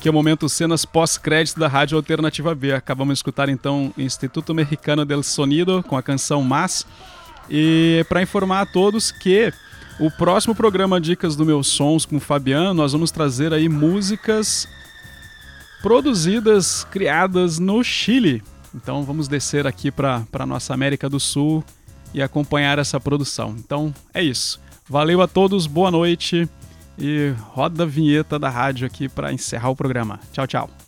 Aqui é o momento cenas pós-crédito da Rádio Alternativa B. Acabamos de escutar então Instituto Mexicano del Sonido com a canção Mas. E para informar a todos que o próximo programa Dicas do Meus Sons com o Fabiano, nós vamos trazer aí músicas produzidas, criadas no Chile. Então vamos descer aqui para a nossa América do Sul e acompanhar essa produção. Então é isso. Valeu a todos, boa noite e roda a vinheta da rádio aqui para encerrar o programa. Tchau, tchau.